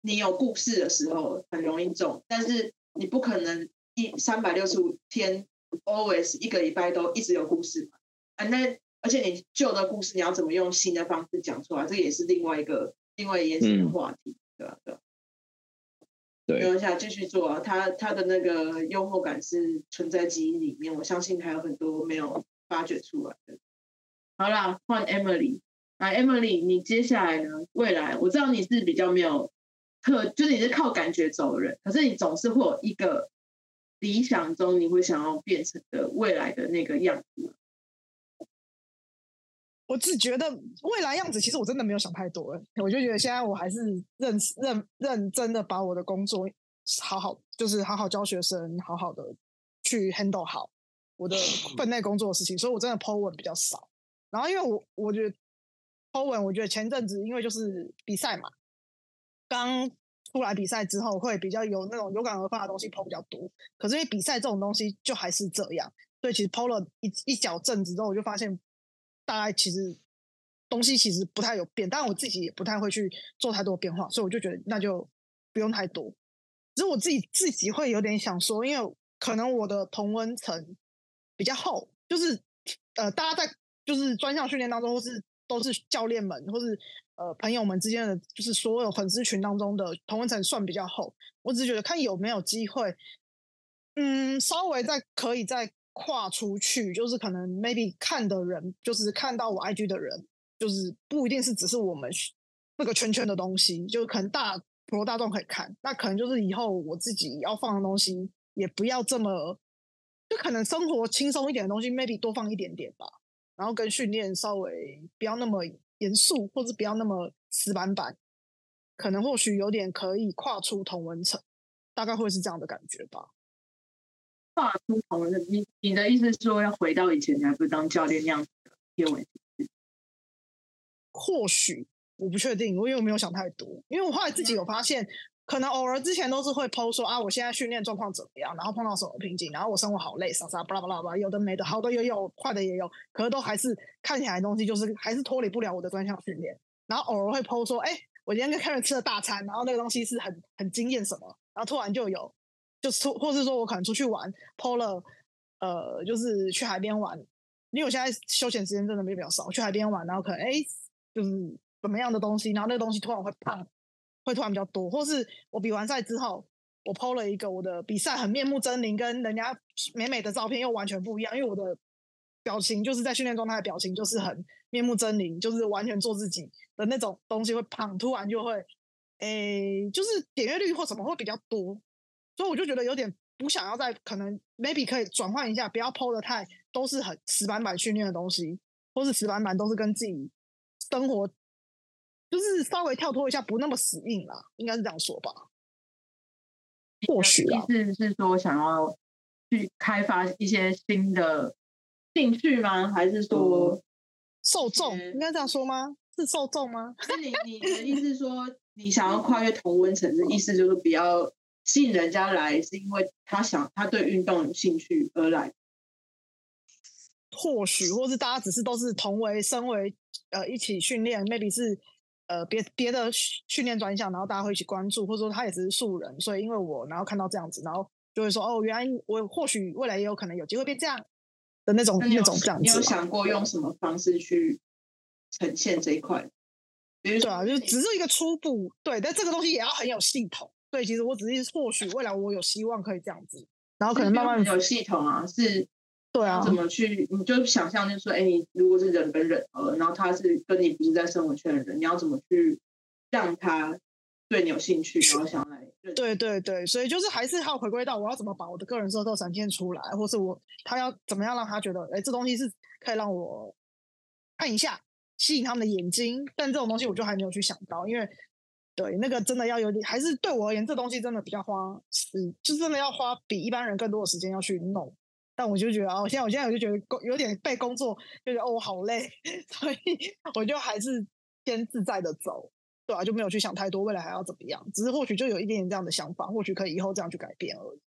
你有故事的时候很容易中，但是你不可能一三百六十五天 always 一个礼拜都一直有故事嘛，啊那。而且你旧的故事，你要怎么用新的方式讲出来？这也是另外一个另外延伸的话题，对吧？对。对。没关系，继续做啊！他他的那个幽默感是存在基因里面，我相信还有很多没有发掘出来的。好啦，换 Emily。啊，Emily，你接下来呢？未来我知道你是比较没有特，就是你是靠感觉走人，可是你总是会有一个理想中你会想要变成的未来的那个样子？我只觉得未来样子，其实我真的没有想太多。我就觉得现在我还是认认认真的把我的工作好好，就是好好教学生，好好的去 handle 好我的分内工作的事情。所以我真的 po 文比较少。然后因为我我觉得 po 文，我觉得前阵子因为就是比赛嘛，刚出来比赛之后会比较有那种有感而发的东西 po 比较多。可是因为比赛这种东西就还是这样，所以其实 po 了一一小阵子之后，我就发现。大概其实东西其实不太有变，当然我自己也不太会去做太多变化，所以我就觉得那就不用太多。只是我自己自己会有点想说，因为可能我的同温层比较厚，就是呃，大家在就是专项训练当中，或是都是教练们，或是呃朋友们之间的，就是所有粉丝群当中的同温层算比较厚。我只是觉得看有没有机会，嗯，稍微再可以再。跨出去，就是可能 maybe 看的人，就是看到我 IG 的人，就是不一定是只是我们那个圈圈的东西，就可能大普罗大众可以看。那可能就是以后我自己要放的东西，也不要这么，就可能生活轻松一点的东西，maybe 多放一点点吧。然后跟训练稍微不要那么严肃，或者不要那么死板板，可能或许有点可以跨出同文层，大概会是这样的感觉吧。画出同的，你你的意思是说要回到以前，你还不当教练那样子的贴文？或许我不确定，我因为我没有想太多。因为我后来自己有发现，可能偶尔之前都是会 PO 说啊，我现在训练状况怎么样，然后碰到什么瓶颈，然后我生活好累，啥啥巴拉巴拉巴拉，有的没的，好的也有，坏的也有，可是都还是看起来东西就是还是脱离不了我的专项训练。然后偶尔会 PO 说，哎，我今天跟 Karen 吃了大餐，然后那个东西是很很惊艳什么，然后突然就有。就出，或是说我可能出去玩，PO 了，呃，就是去海边玩，因为我现在休闲时间真的比较少，去海边玩，然后可能哎，就是怎么样的东西，然后那个东西突然会胖，会突然比较多，或是我比完赛之后，我 PO 了一个我的比赛很面目狰狞，跟人家美美的照片又完全不一样，因为我的表情就是在训练状态的表情就是很面目狰狞，就是完全做自己的那种东西会胖，突然就会，哎，就是点阅率或什么会比较多。所以我就觉得有点不想要再可能 maybe 可以转换一下，不要 PO 的太都是很死板板训练的东西，或是死板板都是跟自己生活就是稍微跳脱一下，不那么死硬啦，应该是这样说吧。或许意思是说想要去开发一些新的兴趣吗？还是说受众应该这样说吗？是受众吗？是你你的意思是说 你想要跨越同温层的意思就是比较。吸引人家来是因为他想他对运动有兴趣而来，或许或是大家只是都是同为身为呃一起训练，maybe 是呃别别的训练专项，然后大家会一起关注，或者说他也只是素人，所以因为我然后看到这样子，然后就会说哦，原来我或许未来也有可能有机会变这样的那种那，那种这样子。你有想过用什么方式去呈现这一块？对啊，就只是一个初步对，但这个东西也要很有系统。对，其实我只是或许未来我有希望可以这样子，然后可能慢慢有系统啊，是，对啊，怎么去？你就想象就是说，哎，你如果是人跟人呃，然后他是跟你不是在生活圈的人，你要怎么去让他对你有兴趣，然后想来？对对对，所以就是还是要回归到我要怎么把我的个人色彩展现出来，或是我他要怎么样让他觉得，哎，这东西是可以让我看一下，吸引他们的眼睛，但这种东西我就还没有去想到，因为。对，那个真的要有点，还是对我而言，这东西真的比较花，时就真的要花比一般人更多的时间要去弄。但我就觉得啊，我现在我现在我就觉得工有点被工作，就觉得哦，我好累，所以我就还是先自在的走，对啊，就没有去想太多未来还要怎么样。只是或许就有一点点这样的想法，或许可以以后这样去改变而已。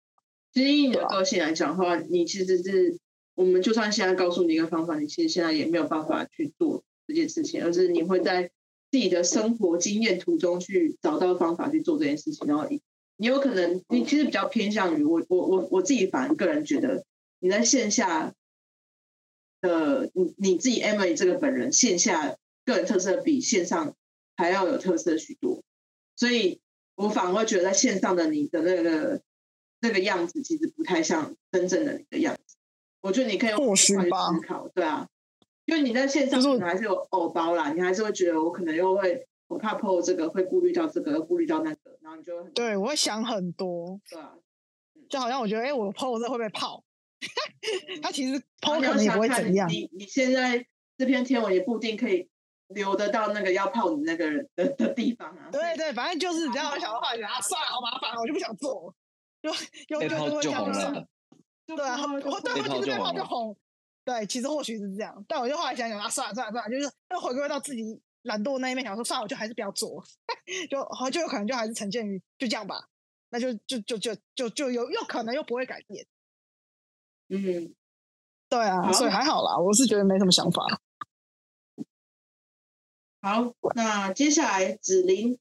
其实以你的个性来讲的话，你其实是我们就算现在告诉你一个方法，你其实现在也没有办法去做这件事情，而是你会在。自己的生活经验途中去找到方法去做这件事情，然后你你有可能你其实比较偏向于我我我我自己反而个人觉得你在线下的你你自己 Emily 这个本人线下个人特色比线上还要有特色许多，所以我反而会觉得在线上的你的那个那个样子其实不太像真正的你的样子。我觉得你可以用换去思考，对啊。因为你在线上可能还是有偶包啦，你还是会觉得我可能又会我怕 PO 这个会顾虑到这个，又顾虑到那个，然后你就会对我会想很多，对啊。就好像我觉得，哎、欸，我 PO 这会不会泡？他其实 PO 可能也不会怎样。你你现在这篇天文也不一定可以留得到那个要泡你那个人的的地方啊。对对，反正就是只要想要画，啊，算了，好麻烦，我就不想做。就有有就会这样了。对啊，我对我其实被泡就红。对，其实或许是这样，但我就后来想想啊，算了算了算了，就是又回归到自己懒惰那一面，想说算了，我就还是不要做，就好就有可能就还是呈现于就这样吧。那就就就就就就有又可能又不会改变。嗯，对啊，所以还好啦，我是觉得没什么想法。好，那接下来子琳，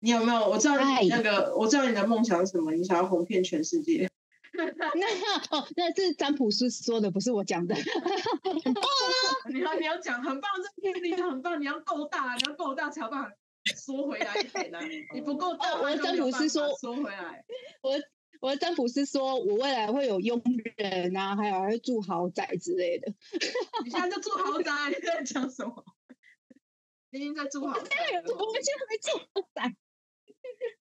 你有没有？我知道你那个我知道你的梦想是什么？你想要红遍全世界。那哦，那是占卜师说的，不是我讲的。很棒啊！你要你要讲很棒，这天力很棒，你要够大，你要够大才有办法缩回来一点呢。你不够大，哦、我的占卜师说缩回来。我我的占卜师说我未来会有佣人啊，还有还会住豪宅之类的。你现在就住豪宅，你在讲什么？你已经在住豪宅。我们现在没住豪宅。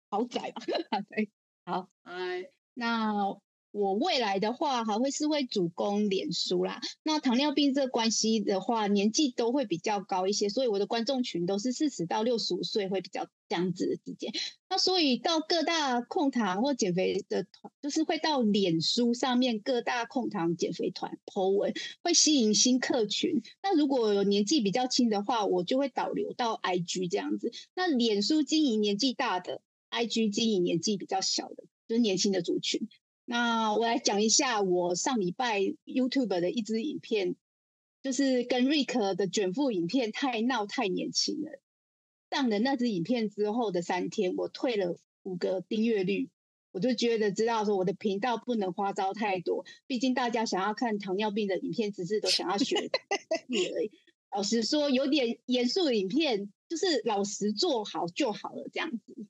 豪宅啊，对，好，哎，那。我未来的话还会是会主攻脸书啦。那糖尿病这关系的话，年纪都会比较高一些，所以我的观众群都是四十到六十五岁，会比较这样子的之间。那所以到各大控糖或减肥的团，就是会到脸书上面各大控糖减肥团 po 文，会吸引新客群。那如果年纪比较轻的话，我就会导流到 IG 这样子。那脸书经营年纪大的，IG 经营年纪比较小的，就是年轻的族群。那我来讲一下我上礼拜 YouTube 的一支影片，就是跟 Rick 的卷腹影片太闹太年轻了。上了那支影片之后的三天，我退了五个订阅率，我就觉得知道说我的频道不能花招太多，毕竟大家想要看糖尿病的影片，只是都想要学 而已。老实说，有点严肃的影片，就是老实做好就好了，这样子。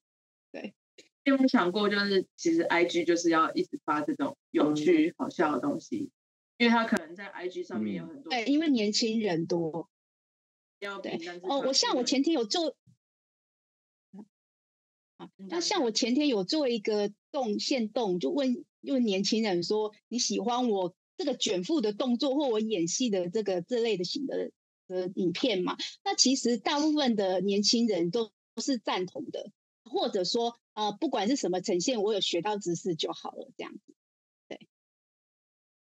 有没有想过，就是其实 I G 就是要一直发这种有趣好笑的东西，因为他可能在 I G 上面有很多。对，因为年轻人多。要对哦，我像我前天有做，那像我前天有做一个动线动，就问问年轻人说，你喜欢我这个卷腹的动作，或我演戏的这个这类的型的的影片嘛？那其实大部分的年轻人都是赞同的，或者说。呃，不管是什么呈现，我有学到知识就好了，这样子。对，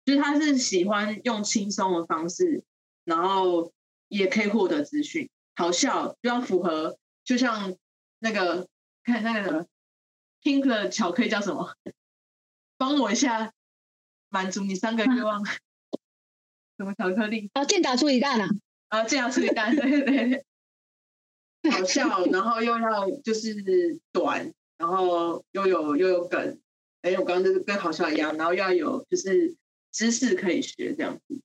就是他是喜欢用轻松的方式，然后也可以获得资讯，好笑就要符合，就像那个看那个 Pink 的巧克力叫什么？帮我一下，满足你三个愿望。什么巧克力？啊，健达出一蛋啊！啊，健达出一蛋，对对对，好笑，然后又要就是短。然后又有又有梗，哎，我刚刚就是跟好笑一样，然后要有就是知识可以学这样子。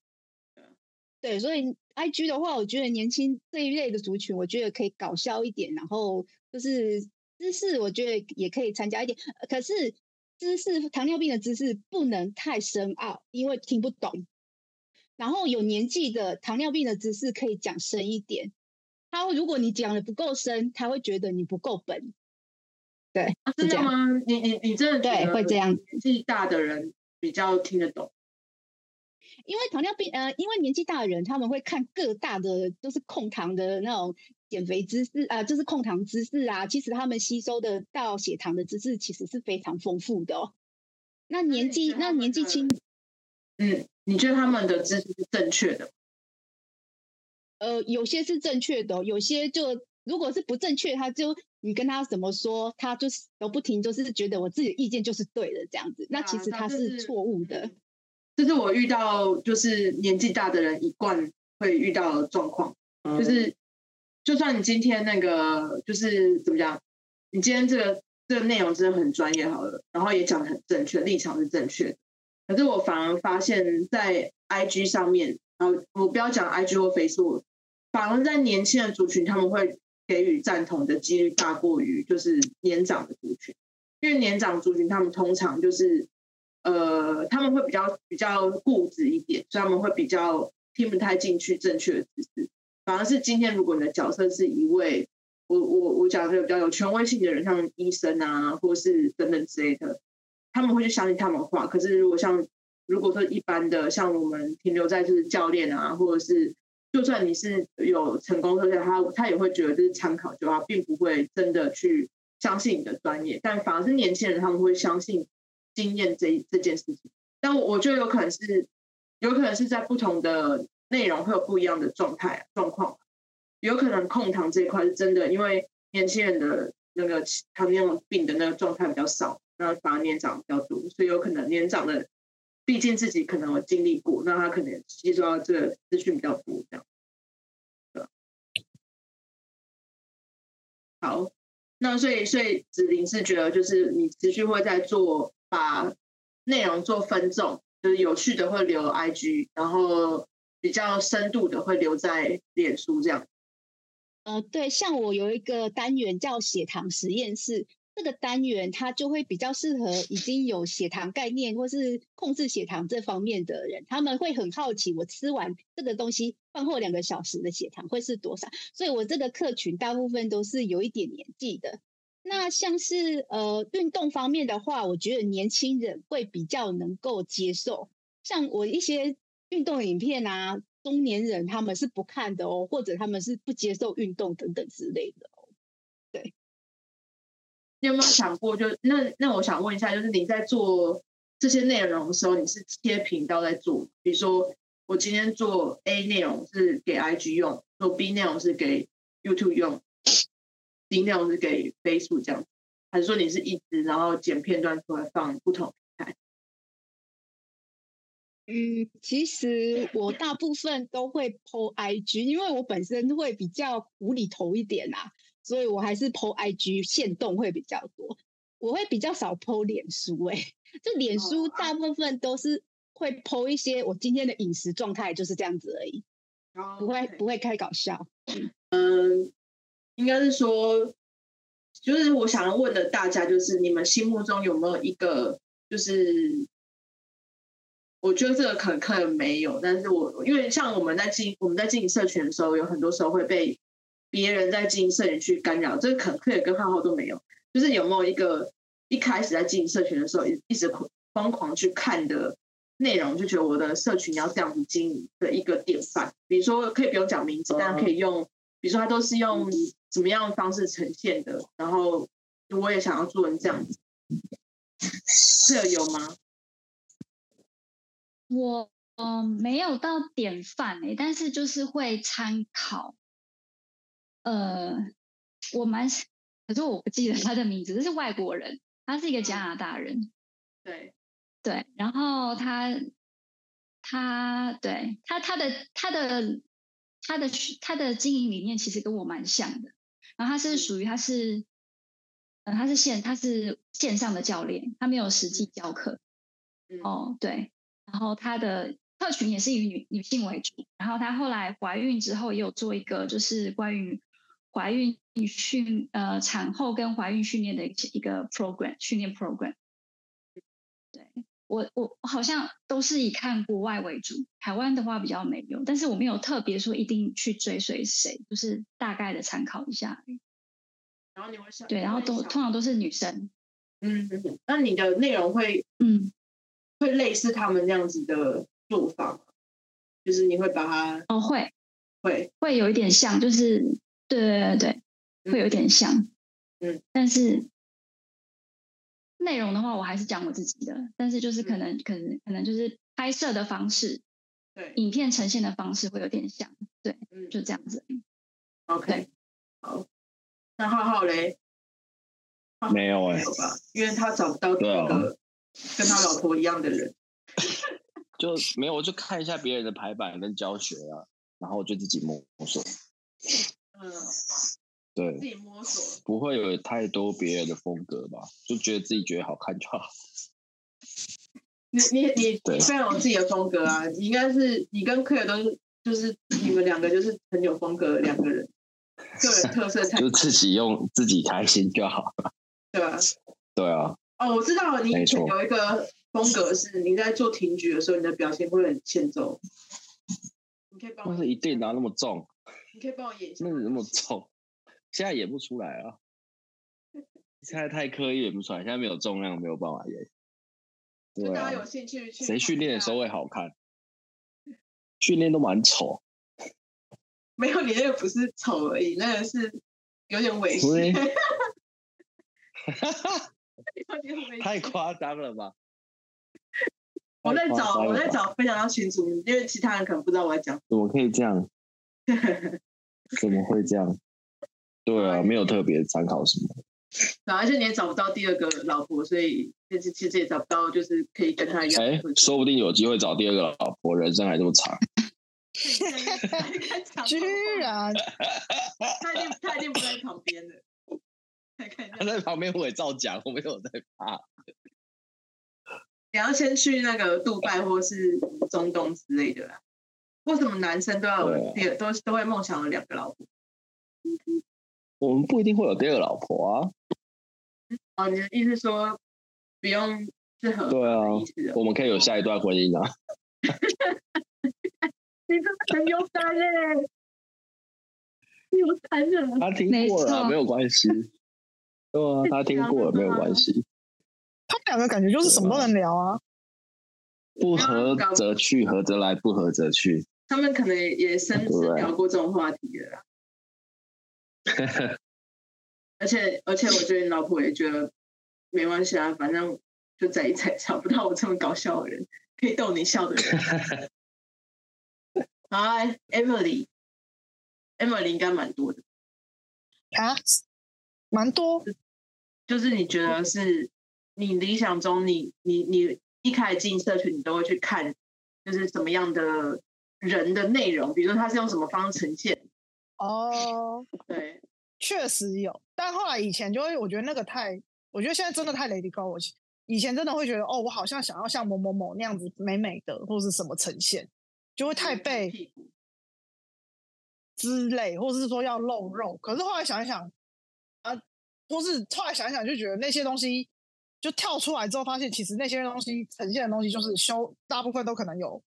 对，所以 IG 的话，我觉得年轻这一类的族群，我觉得可以搞笑一点，然后就是知识，我觉得也可以参加一点。可是知识糖尿病的知识不能太深奥，因为听不懂。然后有年纪的糖尿病的知识可以讲深一点。他如果你讲的不够深，他会觉得你不够本。对，是这样吗？你你你真的对会这样？年纪大的人比较听得懂，因为糖尿病呃，因为年纪大的人他们会看各大的就是控糖的那种减肥知识啊，就是控糖知识啊，其实他们吸收的到血糖的知识其实是非常丰富的哦。那年纪那年纪轻，嗯，你觉得他们的知识是正确的？呃，有些是正确的，有些就如果是不正确，他就。你跟他怎么说，他就是都不听，就是觉得我自己的意见就是对的这样子。那其实他是错误的。这是我遇到就是年纪大的人一贯会遇到的状况，嗯、就是就算你今天那个就是怎么讲，你今天这个这个内容真的很专业好了，然后也讲的很正确，立场是正确的。可是我反而发现，在 IG 上面，然后我不要讲 IG 或 Facebook，反而在年轻的族群他们会。给予赞同的几率大过于就是年长的族群，因为年长族群他们通常就是呃他们会比较比较固执一点，所以他们会比较听不太进去正确的知识。反而是今天如果你的角色是一位我我我讲的比较有权威性的人，像医生啊，或是等等之类的，他们会去相信他们的话。可是如果像如果说一般的，像我们停留在就是教练啊，或者是就算你是有成功的，他他也会觉得这是参考就好，并不会真的去相信你的专业。但反而是年轻人，他们会相信经验这这件事情。但我觉得有可能是，有可能是在不同的内容会有不一样的状态状况。有可能控糖这一块是真的，因为年轻人的那个糖尿病的那个状态比较少，那反而年长比较多，所以有可能年长的。毕竟自己可能有经历过，那他可能吸收到这个资讯比较多，这样。好，那所以所以子林是觉得，就是你持续会在做，把内容做分众，就是有趣的会留 IG，然后比较深度的会留在脸书这样。呃，对，像我有一个单元叫血糖实验室。这个单元它就会比较适合已经有血糖概念或是控制血糖这方面的人，他们会很好奇我吃完这个东西饭后两个小时的血糖会是多少，所以我这个客群大部分都是有一点年纪的。那像是呃运动方面的话，我觉得年轻人会比较能够接受，像我一些运动影片啊，中年人他们是不看的哦，或者他们是不接受运动等等之类的，你有没有想过就，那那我想问一下，就是你在做这些内容的时候，你是切频道在做？比如说，我今天做 A 内容是给 IG 用，做 B 内容是给 YouTube 用，C 内容是给 Facebook 这样，还是说你是一直然后剪片段出来放不同平台？嗯，其实我大部分都会 po IG，因为我本身会比较无厘头一点啊。所以我还是 po IG 限动会比较多，我会比较少 po 脸书哎、欸，这脸书大部分都是会 po 一些我今天的饮食状态就是这样子而已，不会不会开搞笑。嗯，应该是说，就是我想要问的大家，就是你们心目中有没有一个，就是我觉得这个可能可能没有，但是我因为像我们在进我们在经营社群的时候，有很多时候会被。别人在经营社群去干扰，这个可可能跟浩浩都没有。就是有没有一个一开始在经营社群的时候，一一直疯狂去看的内容，就觉得我的社群要这样子经营的一个典范。比如说，可以不用讲名字，但可以用，比如说他都是用怎么样的方式呈现的，然后我也想要做成这样子，这有吗？我嗯、没有到典范诶，但是就是会参考。呃，我蛮，可是我不记得他的名字，这是外国人，他是一个加拿大人，对，对，然后他，他对他他的他的他的他的经营理念其实跟我蛮像的，然后他是属于他是，呃，他是线他是线上的教练，他没有实际教课，嗯、哦，对，然后他的客群也是以女女性为主，然后她后来怀孕之后也有做一个就是关于。怀孕训呃产后跟怀孕训练的一一个 program 训练 program，对我我好像都是以看国外为主，台湾的话比较没有，但是我没有特别说一定去追随谁，就是大概的参考一下。然后你会想对，然后都通常都是女生，嗯，那你的内容会嗯。会类似他们那样子的做法，就是你会把它哦会。会。会有一点像就是。对对对对，会有点像，嗯，但是内容的话，我还是讲我自己的，但是就是可能、嗯、可能可能就是拍摄的方式，对，影片呈现的方式会有点像，对，嗯，就这样子。OK，好，那浩浩嘞？没有哎、欸，有吧？因为他找不到那个跟他老婆一样的人，就没有，我就看一下别人的排版跟教学啊，然后我就自己摸索。嗯，对，自己摸索，不会有太多别人的风格吧？就觉得自己觉得好看就好。你你你你非常有自己的风格啊！你应该是你跟克尔都是，就是你们两个就是很有风格的两个人，个人特色才。就自己用自己开心就好了。对啊，对啊。哦，我知道了，你有一个风格是你在做停局的时候，你的表现会很欠揍。你可以帮我。那是一定拿那么重。你可以帮我演一下。那你那么重，现在演不出来啊！现在太刻意演不出来，现在没有重量，没有办法演。就大家有兴趣去。谁训练的时候会好看？训练都蛮丑。没有，你那个不是丑而已，那个是有点猥亵。太夸张了吧！我在找，我在找分享到群组，因为其他人可能不知道我在讲。怎么可以这样？怎么会这样？对啊，没有特别参考什么。而且你也找不到第二个老婆，所以其实其实也找不到，就是可以跟他一样。哎，说不定有机会找第二个老婆，人生还这么长。居然，他一定他一定不在旁边的。他在旁边伪造讲，我没有在怕。你要先去那个杜拜或是中东之类的啦。为什么男生都要有第二，都都会梦想有两个老婆？我们不一定会有第二个老婆啊。哦，你的意思说不用适合？对啊，我们可以有下一段婚姻啊。你真的很勇敢耶！有残忍。他听过了，没有关系。对啊，他听过了，没有关系。他们两个感觉就是什么都能聊啊。不合则去，合则来，不合则去。他们可能也深深聊过这种话题了啦。而且而且，我觉得你老婆也觉得没关系啊，反正就在一起，找不到我这么搞笑的人，可以逗你笑的人。好，Emily，Emily 应该蛮多的啊，蛮多。就是你觉得是你理想中你，你你你一开始进社群，你都会去看，就是什么样的人的内容，比如说他是用什么方式呈现。哦，对，确实有，但后来以前就会，我觉得那个太，我觉得现在真的太 Lady Go。我以前真的会觉得，哦，我好像想要像某某某那样子美美的，或是什么呈现，就会太被之类，或者是说要露肉。可是后来想一想，啊，或是后来想一想，就觉得那些东西就跳出来之后，发现其实那些东西呈现的东西，就是修，大部分都可能有。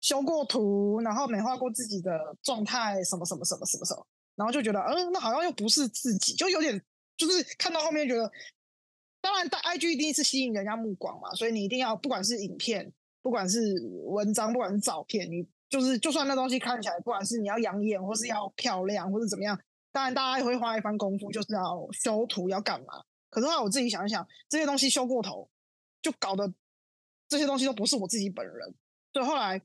修过图，然后美化过自己的状态，什么什么什么什么什么，然后就觉得，嗯，那好像又不是自己，就有点，就是看到后面觉得，当然，但 IG 一定是吸引人家目光嘛，所以你一定要，不管是影片，不管是文章，不管是照片，你就是，就算那东西看起来，不管是你要养眼，或是要漂亮，或是怎么样，当然大家也会花一番功夫，就是要修图，要干嘛？可是后来我自己想一想，这些东西修过头，就搞得这些东西都不是我自己本人，所以后来。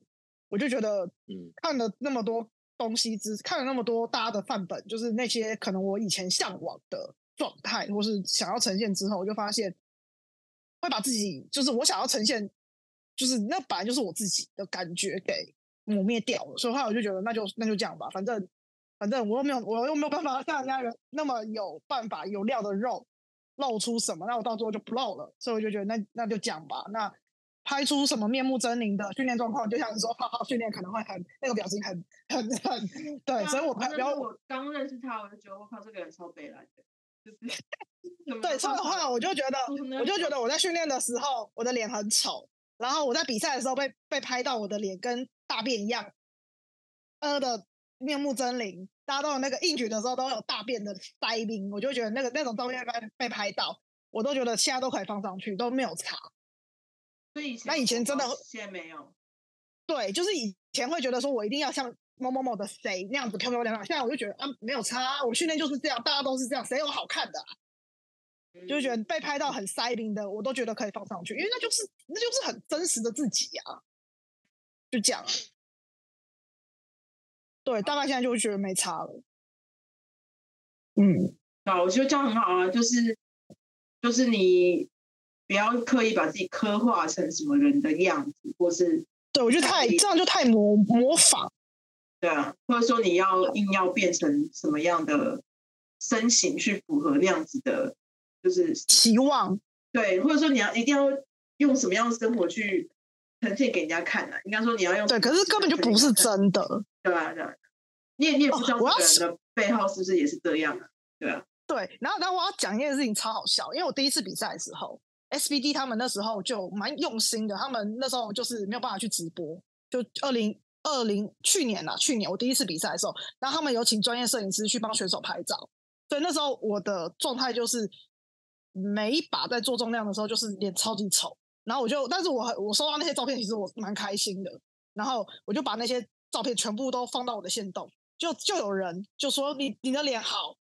我就觉得，嗯看了那么多东西之，看了那么多大家的范本，就是那些可能我以前向往的状态，或是想要呈现之后，我就发现，会把自己就是我想要呈现，就是那本来就是我自己的感觉给磨灭掉了。所以后来我就觉得，那就那就这样吧，反正反正我又没有，我又没有办法像人家人那么有办法有料的肉露出什么，那我到最后就不露了。所以我就觉得那，那那就讲吧，那。拍出什么面目狰狞的训练状况，就像是说，好好训练可能会很那个表情很很很对，啊、所以我拍。然后我刚认识他，我就觉得我靠，这个人超北来的，就是 对。所以的话，我就觉得，我就觉得我在训练的时候，我的脸很丑，然后我在比赛的时候被被拍到我的脸跟大便一样，呃的面目狰狞，大家都有那个应举的时候都有大便的塞冰，我就觉得那个那种照片被被拍到，我都觉得现在都可以放上去，都没有差。所以那以前真的，现在没有。对，就是以前会觉得说我一定要像某某某的谁那样子漂漂亮亮，现在我就觉得啊，没有差，我训练就是这样，大家都是这样，谁有好看的、就觉得被拍到很塞冰的，我都觉得可以放上去，因为那就是那就是很真实的自己呀、啊。就这样。对，大概现在就会觉得没差了。嗯，啊，我觉得这样很好啊，就是就是你。不要刻意把自己刻画成什么人的样子，或是对我觉得太这样就太模模仿，对啊，或者说你要硬要变成什么样的身形去符合那样子的，就是期望，对，或者说你要一定要用什么样的生活去呈现给人家看呢、啊？应该说你要用对，可是根本就不是真的，对啊，对啊，你也你也不知道这个人的背后是不是也是这样啊？对啊，对，然后然后我要讲一件事情超好笑，因为我第一次比赛的时候。SBD 他们那时候就蛮用心的，他们那时候就是没有办法去直播，就二零二零去年啊，去年我第一次比赛的时候，然后他们有请专业摄影师去帮选手拍照，所以那时候我的状态就是每一把在做重量的时候，就是脸超级丑，然后我就，但是我我收到那些照片，其实我蛮开心的。然后我就把那些照片全部都放到我的线动，就就有人就说你你的脸好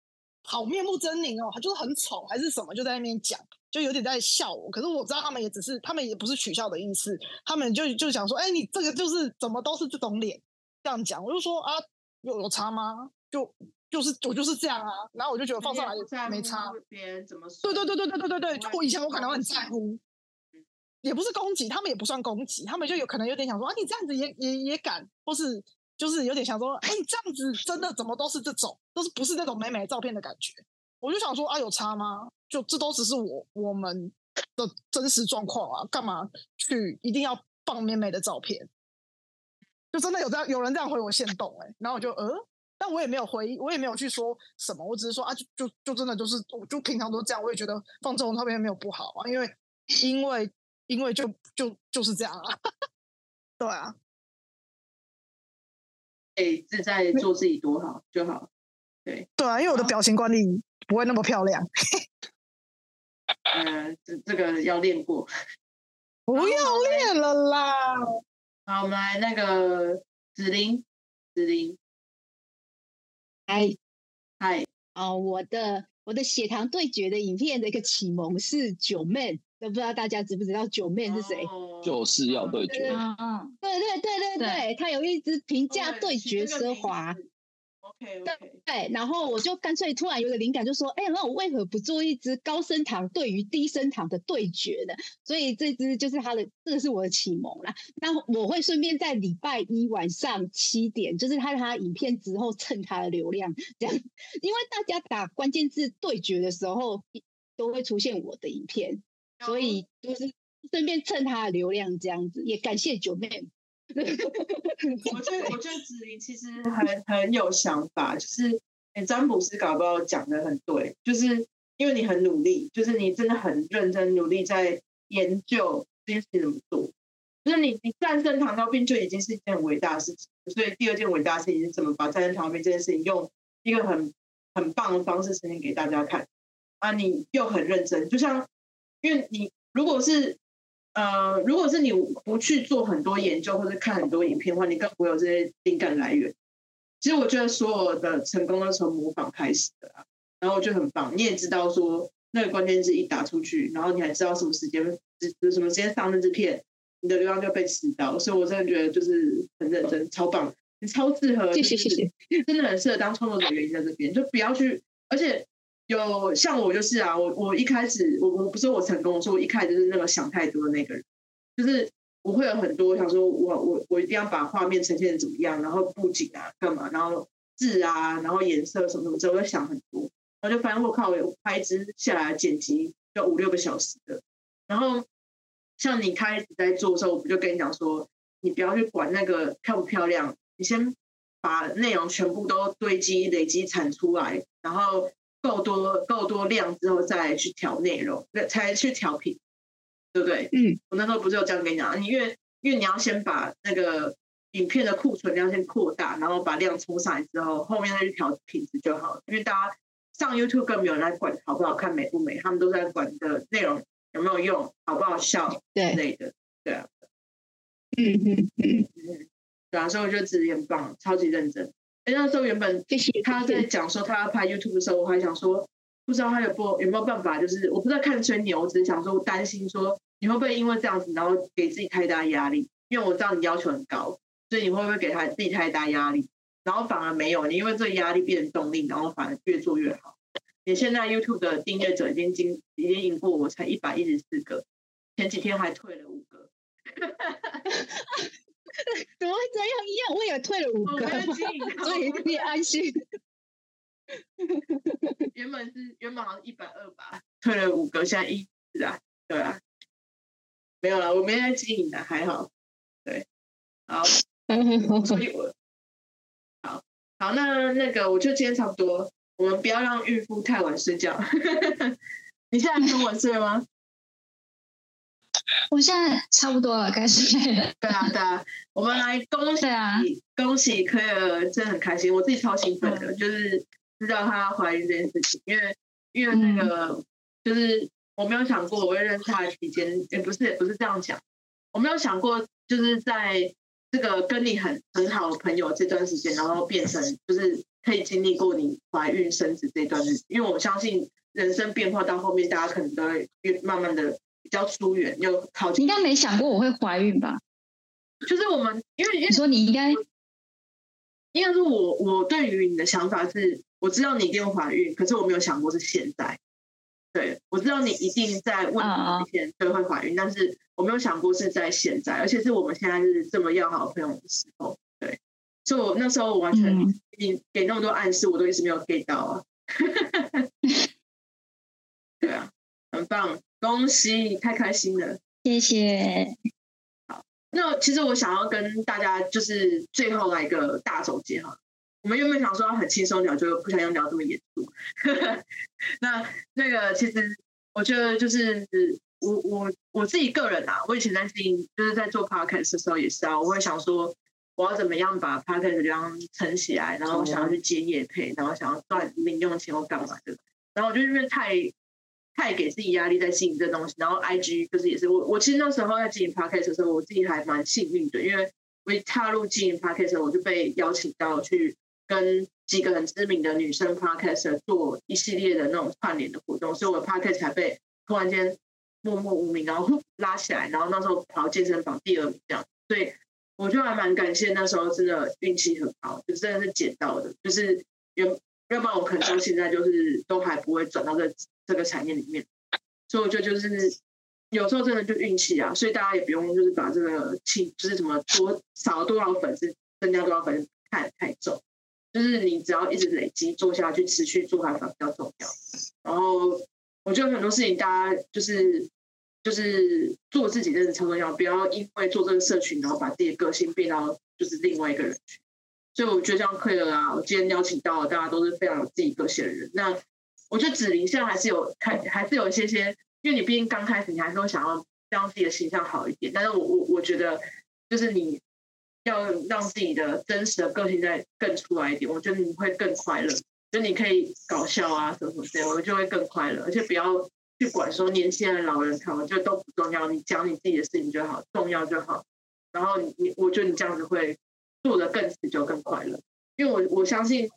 好面目狰狞哦，他就是很丑还是什么，就在那边讲，就有点在笑我。可是我知道他们也只是，他们也不是取笑的意思，他们就就想说，哎，你这个就是怎么都是这种脸这样讲。我就说啊，有有差吗？就就是我就是这样啊。然后我就觉得放上来也没差。别人怎么说？对对对对对对对对，就我以前我可能很在乎。也不是攻击，他们也不算攻击，他们就有可能有点想说啊，你这样子也也也敢，或是就是有点想说，哎，你这样子真的怎么都是这种，都是不是那种美美照片的感觉？我就想说啊，有差吗？就这都只是我我们的真实状况啊，干嘛去一定要放妹妹的照片？就真的有这样有人这样回我限动哎、然后我就呃，但我也没有回，我也没有去说什么，我只是说啊，就就就真的就是，我就平常都这样，我也觉得放这种照片没有不好啊，因为因为。因为就就就是这样啊，对啊，哎，自在做自己多好就好，对对啊，因为我的表情管理不会那么漂亮，嗯，这这个要练过，不要练了啦。好，我们来那个子琳，子琳，嗨嗨，哦，我的我的血糖对决的影片的一个启蒙是九妹。都不知道大家知不知道九妹是谁？就是要对决。嗯嗯，对对对对对，他有一支平价对决奢华。OK 对对，然后我就干脆突然有个灵感，就说：哎，那我为何不做一支高升糖对于低升糖的对决呢？所以这支就是他的，这个是我的启蒙啦。那我会顺便在礼拜一晚上七点，就是他他影片之后蹭他的流量，这样，因为大家打关键字对决的时候，都会出现我的影片。所以就是顺便蹭他的流量这样子，也感谢九妹。我觉得我觉得子琳其实很很有想法，就是占卜师搞不好讲的很对，就是因为你很努力，就是你真的很认真努力在研究这件事情怎么做，就是你你战胜糖尿病就已经是一件很伟大的事情，所以第二件伟大的事情是怎么把战胜糖尿病这件事情用一个很很棒的方式呈现给大家看啊，你又很认真，就像。因为你如果是呃，如果是你不去做很多研究或者看很多影片的话，你更不会有这些灵感来源。其实我觉得所有的成功都是从模仿开始的啊，然后我觉得很棒。你也知道说那个关键字一打出去，然后你还知道什么时间、什么时间上那支片，你的流量就被吃到。所以我真的觉得就是很认真，超棒，你超适合，谢谢谢谢，真的很适合当创作者，原因在这边，就不要去，而且。有像我就是啊，我我一开始我我不是我成功，我说我一开始就是那个想太多的那个人，就是我会有很多想说我我我一定要把画面呈现的怎么样，然后布景啊干嘛，然后字啊，然后颜色什么什么之后，会想很多，然后就发现我靠，我拍一支下来剪辑要五六个小时的，然后像你开始在做的时候，我不就跟你讲说，你不要去管那个漂不漂亮，你先把内容全部都堆积累积产出来，然后。够多够多量之后再去调内容，才去调品，对不对？嗯，我那时候不是有这样跟你讲，你因为因为你要先把那个影片的库存量先扩大，然后把量冲上来之后，后面再去调品质就好了。因为大家上 YouTube 更没有人来管好不好看、美不美，他们都在管的内容有没有用、好不好笑之类的。对啊，嗯嗯嗯嗯，对啊，所以我觉得子琳很棒，超级认真。哎，那时候原本他在讲说他要拍 YouTube 的时候，我还想说，不知道他有不有没有办法，就是我不知道看吹牛，我只是想说担心说你会不会因为这样子，然后给自己太大压力？因为我知道你要求很高，所以你会不会给他自己太大压力？然后反而没有，你因为这个压力变成动力，然后反而越做越好。你现在 YouTube 的订阅者已经经已经赢过我，才一百一十四个，前几天还退了五个。怎么会这样一样？我也退了五个，所以你安心。原本是原本好像一百二吧，退了五个，现在一是啊，对啊，没有了，我没在经营的，还好。对，好，所以我好好，那那个我就今天差不多，我们不要让孕妇太晚睡觉。你现在跟我睡吗？我现在差不多了，该睡了。对啊，对啊，我们来恭喜，啊、恭喜柯尔，真的很开心，我自己超兴奋的，嗯、就是知道她怀孕这件事情，因为因为那个、嗯、就是我没有想过我会认识她的期间，也不是也不是这样讲，我没有想过就是在这个跟你很很好的朋友这段时间，然后变成就是可以经历过你怀孕生子这段日子，因为我相信人生变化到后面，大家可能都会越慢慢的比较疏远，又靠近。你应该没想过我会怀孕吧？就是我们因为你说你应该。应该是我，我对于你的想法是，我知道你一定会怀孕，可是我没有想过是现在。对，我知道你一定在问题之前就会怀孕，但是我没有想过是在现在，而且是我们现在是这么要好的朋友的时候。对，所以我那时候我完全你给那么多暗示，我都一直没有 get 到啊。对啊，很棒，恭喜，太开心了，谢谢。好那其实我想要跟大家就是最后来一个大总结哈，我们原本想说很轻松聊，就不想要聊这么严肃。那那个其实我觉得就是我我我自己个人啊，我以前在经就是在做 podcast 的时候也是啊，我会想说我要怎么样把 podcast 流量撑起来，然后我想要去接业配，然后想要赚零用钱或干嘛的，然后我就因为太。太给自己压力在经营这东西，然后 IG 就是也是我我其实那时候在经营 Podcast 的时候，我自己还蛮幸运的，因为我一踏入经营 Podcast 的时候，我就被邀请到去跟几个很知名的女生 Podcaster 做一系列的那种串联的活动，所以我的 Podcast 才被突然间默默无名，然后拉起来，然后那时候跑健身房第二名这样，所以我就还蛮感谢那时候真的运气很好，就真的是捡到的，就是原要不然我可能到现在就是都还不会转到这。这个产业里面，所以我觉得就是有时候真的就运气啊，所以大家也不用就是把这个气就是什么多少多少粉丝增加多少粉丝看太重，就是你只要一直累积做下去，持续做还比较重要。然后我觉得很多事情大家就是就是做自己真的超重要，不要因为做这个社群，然后把自己的个性变到就是另外一个人去。所以我觉得像 Claire 啊，我今天邀请到的大家都是非常有自己个性的人，那。我觉得子玲现在还是有看，还是有一些些，因为你毕竟刚开始，你还是会想要让自己的形象好一点。但是我我我觉得，就是你要让自己的真实的个性再更出来一点，我觉得你会更快乐。就你可以搞笑啊，什么什么之类，我就会更快乐。而且不要去管说年轻人、老人看，我觉得都不重要。你讲你自己的事情就好，重要就好。然后你，我觉得你这样子会做的更持久、更快乐。因为我我相信。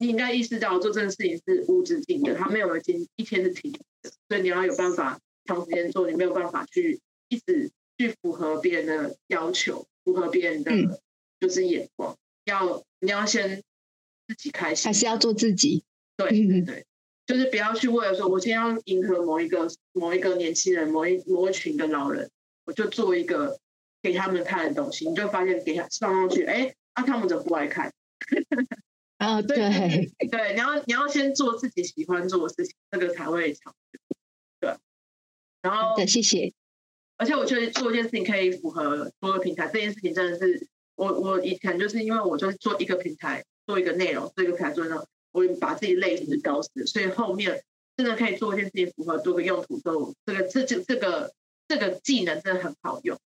你应该意识到做这件事情是无止境的，它没有一天一天是停的，所以你要有办法长时间做，你没有办法去一直去符合别人的要求，符合别人的就是眼光，嗯、要你要先自己开心，还是要做自己？对对对，就是不要去为了说我今天要迎合某一个某一个年轻人，某一某一群的老人，我就做一个给他们看的东西，你就发现给他放上去，哎，啊，他们怎么不爱看？啊、哦，对对，你要你要先做自己喜欢做的事情，这个才会长久。对，然后对，谢谢。而且我觉得做一件事情可以符合多个平台，这件事情真的是我我以前就是因为我就是做一个平台，做一个内容，做一个平台做内容，我把自己累死搞死，所以后面真的可以做一件事情符合多个用途，都这个这这这个这个技能真的很好用，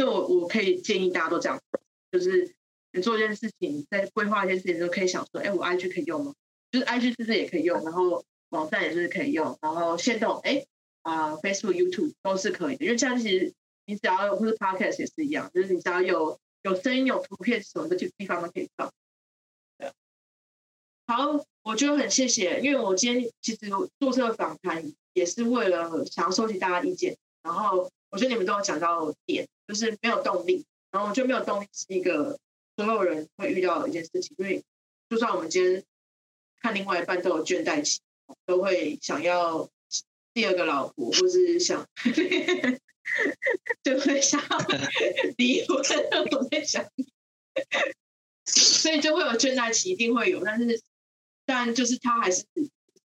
就我我可以建议大家都这样，就是。你做一件事情，在规划一件事情的时候，可以想说：哎，我 IG 可以用吗？就是 IG 是不是也可以用？然后网站也是可以用，然后限动，哎啊、Facebook、YouTube 都是可以的。因为这样其实你只要有，或者 Podcast 也是一样，就是你只要有有声音、有图片什么的，地方都可以放。好，我觉得很谢谢，因为我今天其实做这个访谈也是为了想要收集大家意见。然后我觉得你们都有讲到点，就是没有动力，然后我觉得没有动力是一个。所有人会遇到的一件事情，因为就算我们今天看另外一半都有倦怠期，都会想要第二个老婆，或是想 就会想要 离婚。我在想，所以就会有倦怠期，一定会有。但是，但就是他还是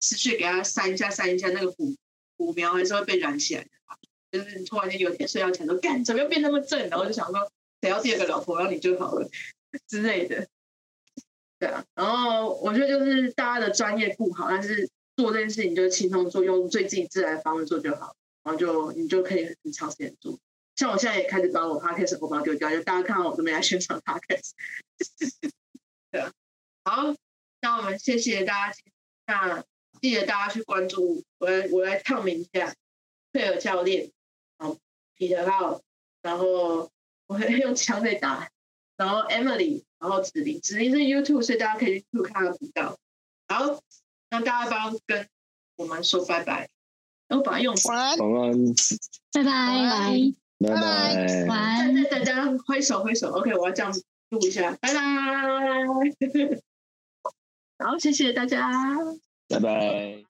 持续给他扇一下、扇一下，那个火火苗还是会被燃起来的。就是突然间有一天睡觉前都干，怎么又变那么正？然后就想说。谁要第二个老婆，然后你就好了之类的，对啊。然后我觉得就是大家的专业不好，但是做这件事情就轻松做，用最自己自然的方式做就好，然后就你就可以很长时间做。像我现在也开始把我 podcast 红包丢掉，就大家看到我都没来宣传 podcast。对啊，好，那我们谢谢大家，那记得大家去关注我来，我来唱名一下。佩尔教练，彼得号，然后我会用枪在打，然后 Emily，然后子琳，子琳是 YouTube，所以大家可以去看他的频道。好，那大家帮跟我们说拜拜，然后把它用完，晚安，拜拜，拜拜，晚安，再大家挥手挥手，OK，我要这样录一下，拜拜，好，谢谢大家，拜拜。